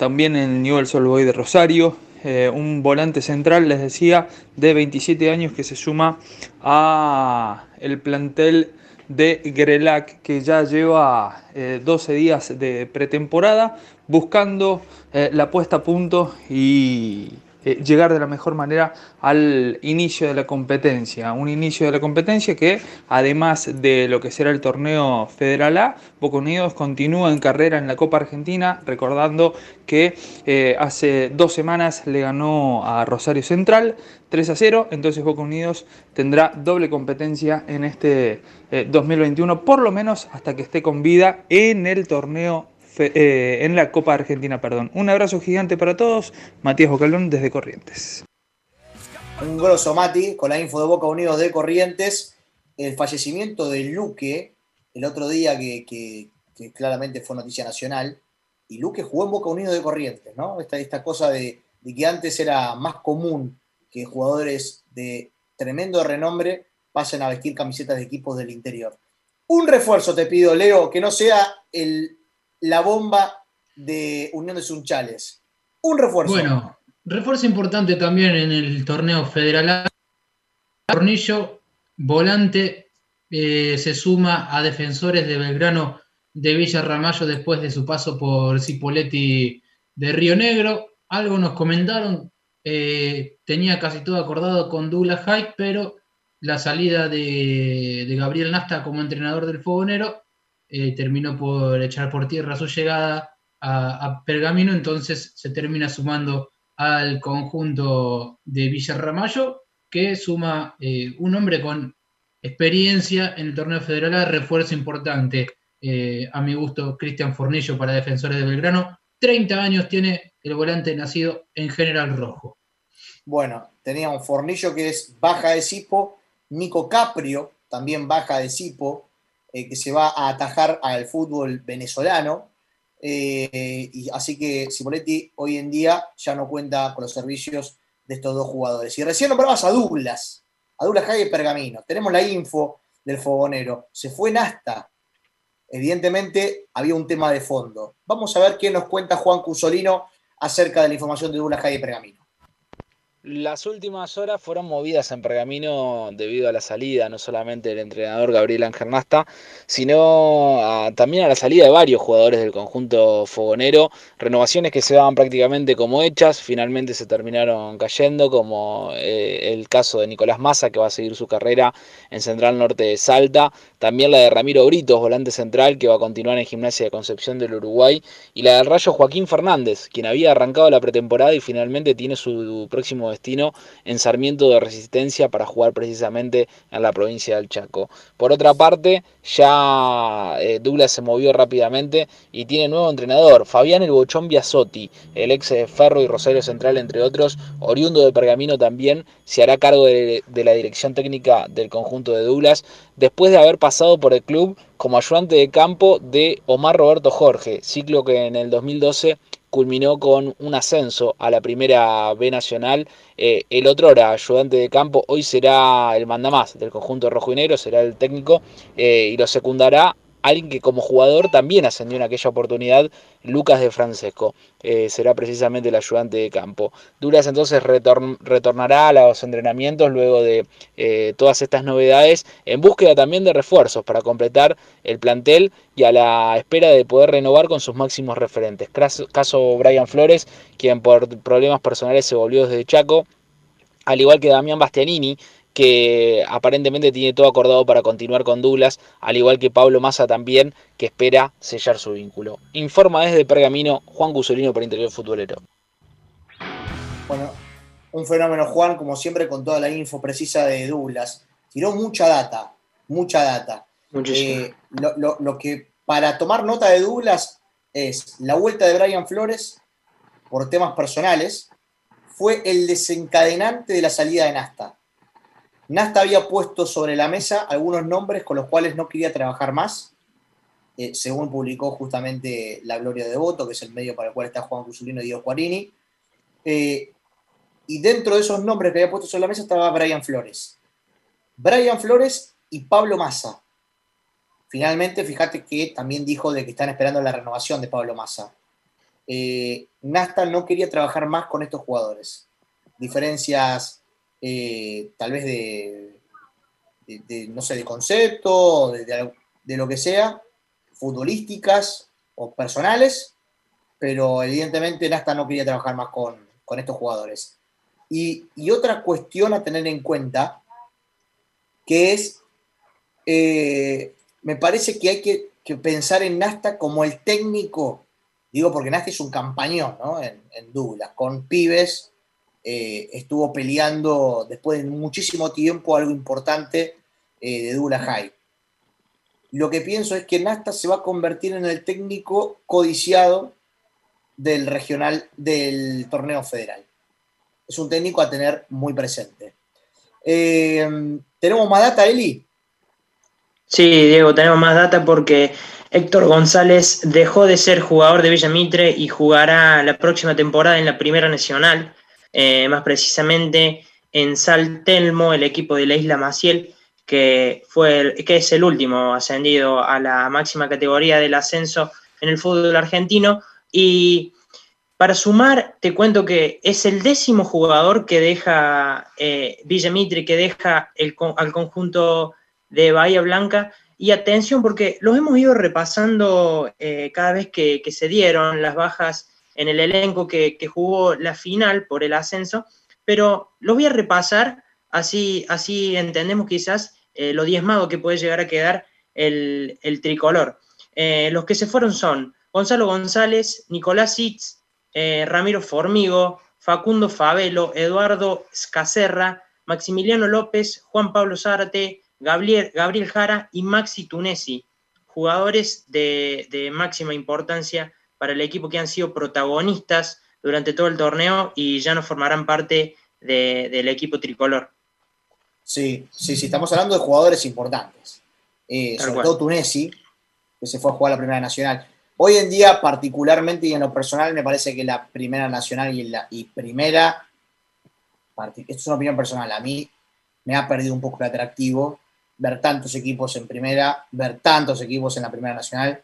También en Newell's Old Boys de Rosario, eh, un volante central, les decía, de 27 años que se suma a el plantel de Grelac, que ya lleva eh, 12 días de pretemporada buscando eh, la puesta a punto y eh, llegar de la mejor manera al inicio de la competencia. Un inicio de la competencia que, además de lo que será el torneo Federal A, Boca Unidos continúa en carrera en la Copa Argentina, recordando que eh, hace dos semanas le ganó a Rosario Central 3 a 0, entonces Boca Unidos tendrá doble competencia en este eh, 2021, por lo menos hasta que esté con vida en el torneo eh, en la Copa Argentina, perdón. Un abrazo gigante para todos, Matías Bocalón desde Corrientes. Un grosso Mati con la info de Boca Unidos de Corrientes. El fallecimiento de Luque, el otro día que, claramente fue noticia nacional, y Luque jugó en Boca Unidos de Corrientes, ¿no? Esta, esta cosa de, de que antes era más común que jugadores de tremendo renombre pasen a vestir camisetas de equipos del interior. Un refuerzo te pido, Leo, que no sea el, la bomba de Unión de Sunchales. Un refuerzo. Bueno, refuerzo importante también en el torneo federal. Tornillo, volante, eh, se suma a defensores de Belgrano de Villa Ramallo después de su paso por Cipoletti de Río Negro. Algo nos comentaron, eh, tenía casi todo acordado con Douglas Hyde, pero la salida de, de Gabriel Nasta como entrenador del Fogonero eh, terminó por echar por tierra su llegada a, Pergamino, entonces se termina sumando al conjunto de Villa Ramallo, que suma eh, un hombre con experiencia en el torneo federal, A, refuerzo importante, eh, a mi gusto, Cristian Fornillo para defensores de Belgrano. 30 años tiene el volante nacido en General Rojo. Bueno, tenía un Fornillo que es baja de Cipo, Nico Caprio, también baja de Cipo, eh, que se va a atajar al fútbol venezolano. Eh, y así que Cipoletti hoy en día ya no cuenta con los servicios de estos dos jugadores. Y recién nombrabas a Douglas, a Douglas Jai Pergamino. Tenemos la info del fogonero. Se fue Nasta. Evidentemente había un tema de fondo. Vamos a ver qué nos cuenta Juan Cusolino acerca de la información de Douglas Jai Pergamino. Las últimas horas fueron movidas en Pergamino debido a la salida, no solamente del entrenador Gabriel Ángel Nasta, sino también a la salida de varios jugadores del conjunto fogonero. Renovaciones que se daban prácticamente como hechas, finalmente se terminaron cayendo, como eh, el caso de Nicolás Massa, que va a seguir su carrera en Central Norte de Salta. También la de Ramiro Britos, volante central, que va a continuar en Gimnasia de Concepción del Uruguay. Y la del Rayo Joaquín Fernández, quien había arrancado la pretemporada y finalmente tiene su próximo destino en Sarmiento de Resistencia para jugar precisamente en la provincia del Chaco. Por otra parte, ya eh, Douglas se movió rápidamente y tiene nuevo entrenador, Fabián El Bochón Biasotti, el ex de Ferro y Rosario Central, entre otros, oriundo de Pergamino también, se hará cargo de, de la dirección técnica del conjunto de Douglas, después de haber pasado por el club como ayudante de campo de Omar Roberto Jorge, ciclo que en el 2012 culminó con un ascenso a la primera B nacional. Eh, el otro era ayudante de campo, hoy será el mandamás del conjunto rojo y negro, será el técnico eh, y lo secundará alguien que como jugador también ascendió en aquella oportunidad, Lucas de Francesco, eh, será precisamente el ayudante de campo. Duras entonces retornará a los entrenamientos luego de eh, todas estas novedades, en búsqueda también de refuerzos para completar el plantel y a la espera de poder renovar con sus máximos referentes. Caso Brian Flores, quien por problemas personales se volvió desde Chaco, al igual que Damián Bastianini, que aparentemente tiene todo acordado para continuar con Douglas, al igual que Pablo Massa también, que espera sellar su vínculo. Informa desde Pergamino Juan Gusolino para Interior Futbolero. Bueno, un fenómeno Juan, como siempre, con toda la info precisa de Douglas. Tiró mucha data, mucha data. Eh, lo, lo que para tomar nota de Douglas es la vuelta de Brian Flores por temas personales, fue el desencadenante de la salida de Nasta Nasta había puesto sobre la mesa algunos nombres con los cuales no quería trabajar más, eh, según publicó justamente La Gloria de Voto, que es el medio para el cual está Juan Cusulino y Diego Guarini. Eh, y dentro de esos nombres que había puesto sobre la mesa estaba Brian Flores. Brian Flores y Pablo Massa. Finalmente, fíjate que también dijo de que están esperando la renovación de Pablo Massa. Eh, Nasta no quería trabajar más con estos jugadores. Diferencias eh, tal vez de, no sé, de concepto, de, lo que sea, futbolísticas o personales, pero evidentemente Nasta no quería trabajar más con, estos jugadores. Y, otra cuestión a tener en cuenta, que es, eh, me parece que hay que, pensar en Nasta como el técnico, digo porque Nasta es un campañón ¿no? en, en Douglas, con pibes eh, estuvo peleando después de muchísimo tiempo algo importante eh, de Dula High. Lo que pienso es que Nasta se va a convertir en el técnico codiciado del regional del torneo federal. Es un técnico a tener muy presente. Eh, ¿Tenemos más data, Eli? Sí, Diego, tenemos más data porque Héctor González dejó de ser jugador de Villa Mitre y jugará la próxima temporada en la Primera Nacional. Eh, más precisamente en Saltelmo, el equipo de la Isla Maciel, que, fue que es el último ascendido a la máxima categoría del ascenso en el fútbol argentino. Y para sumar, te cuento que es el décimo jugador que deja eh, Villa Mitre, que deja el, al conjunto de Bahía Blanca. Y atención, porque los hemos ido repasando eh, cada vez que, se dieron las bajas en el elenco que, jugó la final por el ascenso, pero lo voy a repasar, así, así entendemos quizás eh, lo diezmado que puede llegar a quedar el, tricolor. Eh, los que se fueron son Gonzalo González, Nicolás Itz, eh, Ramiro Formigo, Facundo Favelo, Eduardo Scacerra, Maximiliano López, Juan Pablo Zárate, Gabriel, Gabriel Jara y Maxi Tunesi, jugadores de, de máxima importancia para el equipo que han sido protagonistas durante todo el torneo y ya no formarán parte del equipo tricolor. Sí, sí, sí, estamos hablando de jugadores importantes. Eh, sobre todo Tunesi, que se fue a jugar a la Primera Nacional. Hoy en día, particularmente y en lo personal, me parece que la Primera Nacional y la y Primera, esto es una opinión personal, a mí me ha perdido un poco el atractivo ver tantos equipos en Primera, ver tantos equipos en la Primera Nacional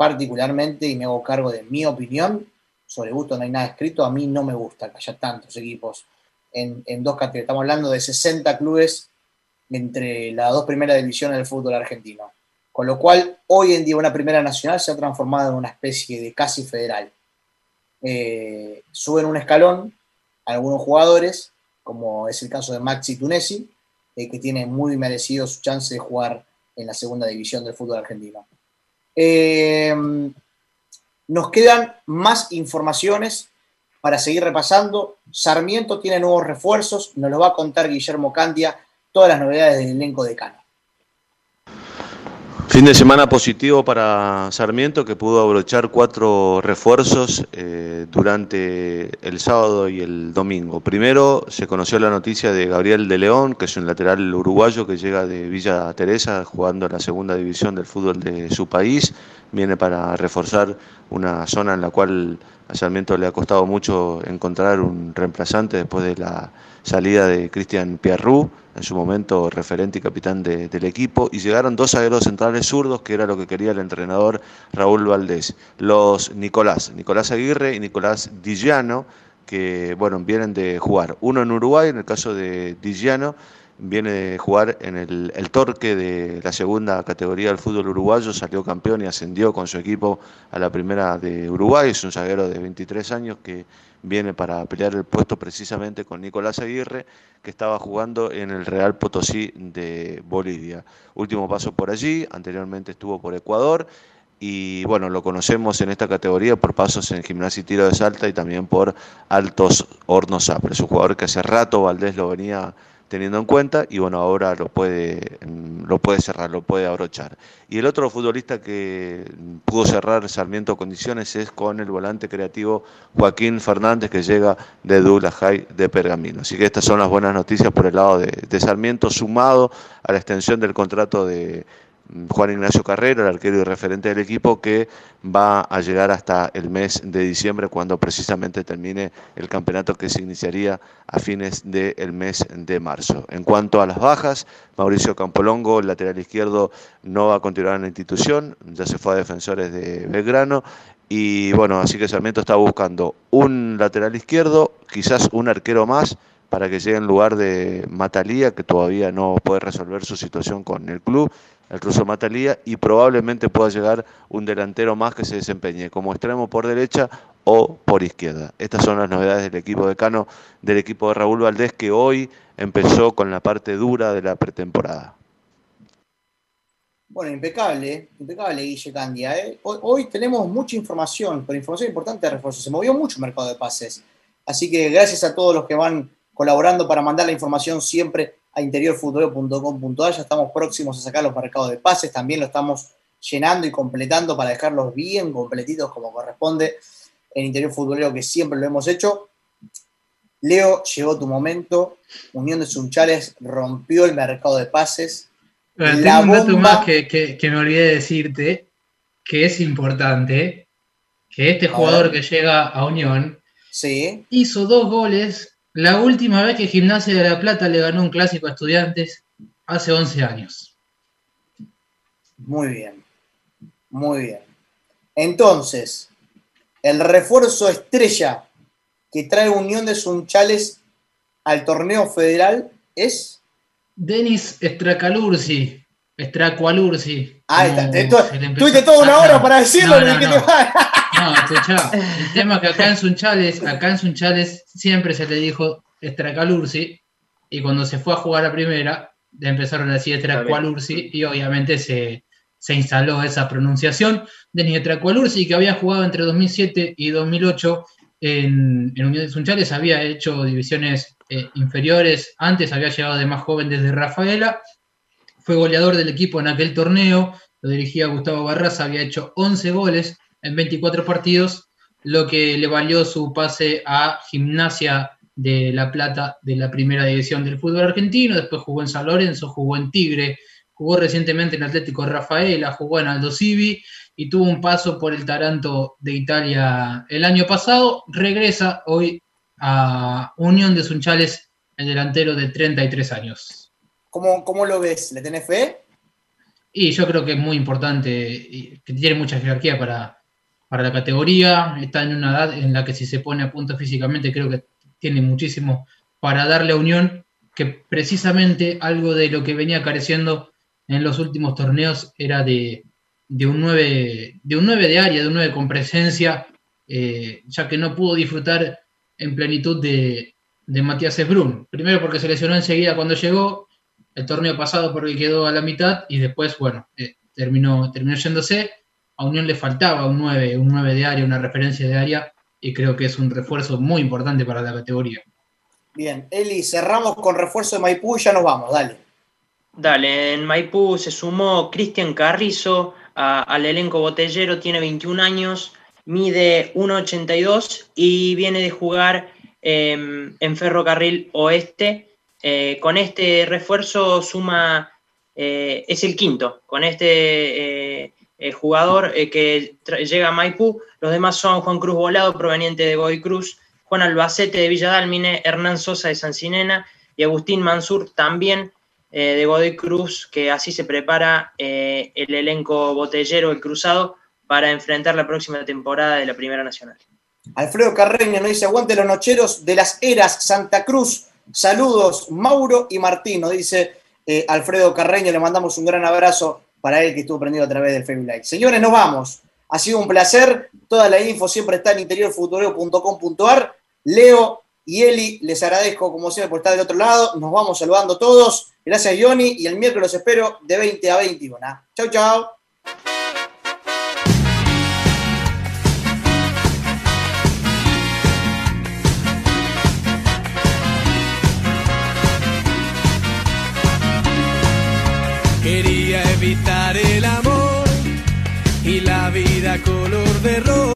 particularmente, y me hago cargo de mi opinión, sobre gusto no hay nada escrito, a mí no me gusta que haya tantos equipos en, dos categorías. Estamos hablando de 60 clubes entre las dos primeras divisiones del fútbol argentino. Con lo cual, hoy en día una primera nacional se ha transformado en una especie de casi federal. Eh, suben un escalón algunos jugadores, como es el caso de Maxi Tunesi, eh, que tiene muy merecido su chance de jugar en la segunda división del fútbol argentino. Eh, nos quedan más informaciones para seguir repasando. Sarmiento tiene nuevos refuerzos, nos lo va a contar Guillermo Candia, todas las novedades del elenco de Cano. Fin de semana positivo para Sarmiento que pudo abrochar cuatro refuerzos eh, durante el sábado y el domingo. Primero se conoció la noticia de Gabriel de León, que es un lateral uruguayo que llega de Villa Teresa jugando en la segunda división del fútbol de su país. Viene para reforzar una zona en la cual a Sarmiento le ha costado mucho encontrar un reemplazante después de la salida de Cristian Pierrú, en su momento referente y capitán de- del equipo, y llegaron dos zagueros centrales zurdos, que era lo que quería el entrenador Raúl Valdés. Los Nicolás, Nicolás Aguirre y Nicolás Dillano, que bueno, vienen de jugar. Uno en Uruguay, en el caso de Dillano, viene de jugar en el, Torque de la segunda categoría del fútbol uruguayo, salió campeón y ascendió con su equipo a la primera de Uruguay, es un zaguero de 23 años que viene para pelear el puesto precisamente con Nicolás Aguirre, que estaba jugando en el Real Potosí de Bolivia. Último paso por allí, anteriormente estuvo por Ecuador y bueno, lo conocemos en esta categoría por pasos en gimnasia y tiro de salta y también por Altos Hornos Sapre. Es un jugador que hace rato Valdés lo venía teniendo en cuenta y bueno, ahora lo puede, mm, lo puede cerrar, lo puede abrochar. Y el otro futbolista que pudo cerrar Sarmiento Condiciones es con el volante creativo Joaquín Fernández que llega de Douglas High de Pergamino. Así que estas son las buenas noticias por el lado de Sarmiento, sumado a la extensión del contrato de Juan Ignacio Carrera, el arquero y referente del equipo, que va a llegar hasta el mes de diciembre, cuando precisamente termine el campeonato que se iniciaría a fines del mes de marzo. En cuanto a las bajas, Mauricio Campolongo, el lateral izquierdo, no va a continuar en la institución, ya se fue a defensores de Belgrano. Y bueno, así que Sarmiento está buscando un lateral izquierdo, quizás un arquero más, para que llegue en lugar de Matalía, que todavía no puede resolver su situación con el club, el ruso Matalía, y probablemente pueda llegar un delantero más que se desempeñe como extremo por derecha o por izquierda. Estas son las novedades del equipo de Cano, del equipo de Raúl Valdés, que hoy empezó con la parte dura de la pretemporada. Bueno, impecable, impecable Guille Candia. ¿eh? Hoy, hoy tenemos mucha información, pero información importante de refuerzo. Se movió mucho el mercado de pases. Así que gracias a todos los que van colaborando para mandar la información siempre a interiorfutbolero.com.ar. Ya estamos próximos a sacar los mercados de pases. También lo estamos llenando y completando para dejarlos bien completitos como corresponde en Interior Futbolero, que siempre lo hemos hecho. Leo, llegó tu momento. Unión de Sunchales rompió el mercado de pases. Pero La tengo un dato bomba- más que, que- que me olvidé de decirte, que es importante, que este jugador que llega a Unión Sí. hizo dos goles la última vez que Gimnasia de la Plata le ganó un clásico a estudiantes hace 11 años. Muy bien. Muy bien. Entonces, el refuerzo estrella que trae Unión de Sunchales al torneo federal es. Denis Stracalursi, Stracualursi. Ah, está. Te- tu- se le empezó- Tuviste toda una hora para decirlo. No, no, no. No, escuchá, el tema es que acá en Sunchales, acá en Sunchales siempre se le dijo Stracalursi y cuando se fue a jugar a primera le empezaron a decir Stracualursi y obviamente se, se instaló esa pronunciación. Denis Stracualursi que había jugado entre 2007 y 2008 en, en Unión de Sunchales, había hecho divisiones eh, inferiores, antes había llegado de más joven desde Rafaela, fue goleador del equipo en aquel torneo, lo dirigía Gustavo Barraza, había hecho 11 goles en 24 partidos, lo que le valió su pase a Gimnasia de La Plata de la primera división del fútbol argentino, después jugó en San Lorenzo, jugó en Tigre, jugó recientemente en Atlético Rafaela, jugó en Aldo Civi y tuvo un paso por el Taranto de Italia el año pasado, regresa hoy a Unión de Sunchales, el delantero de 33 años. ¿Cómo, ¿Cómo lo ves? ¿Le tenés fe? Y yo creo que es muy importante, y que tiene mucha jerarquía para, para la categoría, está en una edad en la que si se pone a punto físicamente creo que tiene muchísimo para darle a Unión, que precisamente algo de lo que venía careciendo en los últimos torneos era de, de un 9 de un 9 de área, de un 9 con presencia, eh, ya que no pudo disfrutar en plenitud de, de Matías Esbrun. Primero porque se lesionó enseguida cuando llegó, el torneo pasado porque quedó a la mitad y después, bueno, eh, terminó, terminó yéndose. A Unión le faltaba un 9, un 9 de área, una referencia de área y creo que es un refuerzo muy importante para la categoría. Bien, Eli, cerramos con refuerzo de Maipú y ya nos vamos, dale. Dale, en Maipú se sumó Cristian Carrizo a- al elenco botellero, tiene 21 años, mide 1,82 y viene de jugar em, en Ferrocarril Oeste. Eh, con este refuerzo suma, eh, es el quinto, con este eh, jugador eh, que llega a Maipú. Los demás son Juan Cruz Volado, proveniente de Goy Cruz, Juan Albacete de Villa Hernán Sosa de Sancinena y Agustín Mansur también eh, de Godoy Cruz, que así se prepara eh, el elenco botellero, el cruzado, para enfrentar la próxima temporada de la Primera Nacional. Alfredo Carreño nos dice, aguante los nocheros de las eras Santa Cruz. Saludos, Mauro y Martín, nos dice Alfredo Carreño. Le mandamos un gran abrazo para él que estuvo prendido a través del Facebook Live. Señores, nos vamos. Ha sido un placer. Toda la info siempre está en interiorfutbolero.com.ar. Leo y Eli, les agradezco como siempre por estar del otro lado. Nos vamos saludando todos. Gracias, Johnny. Y el miércoles los espero de 20 a 21. Chau, chau. Evitar el amor y la vida color de rojo.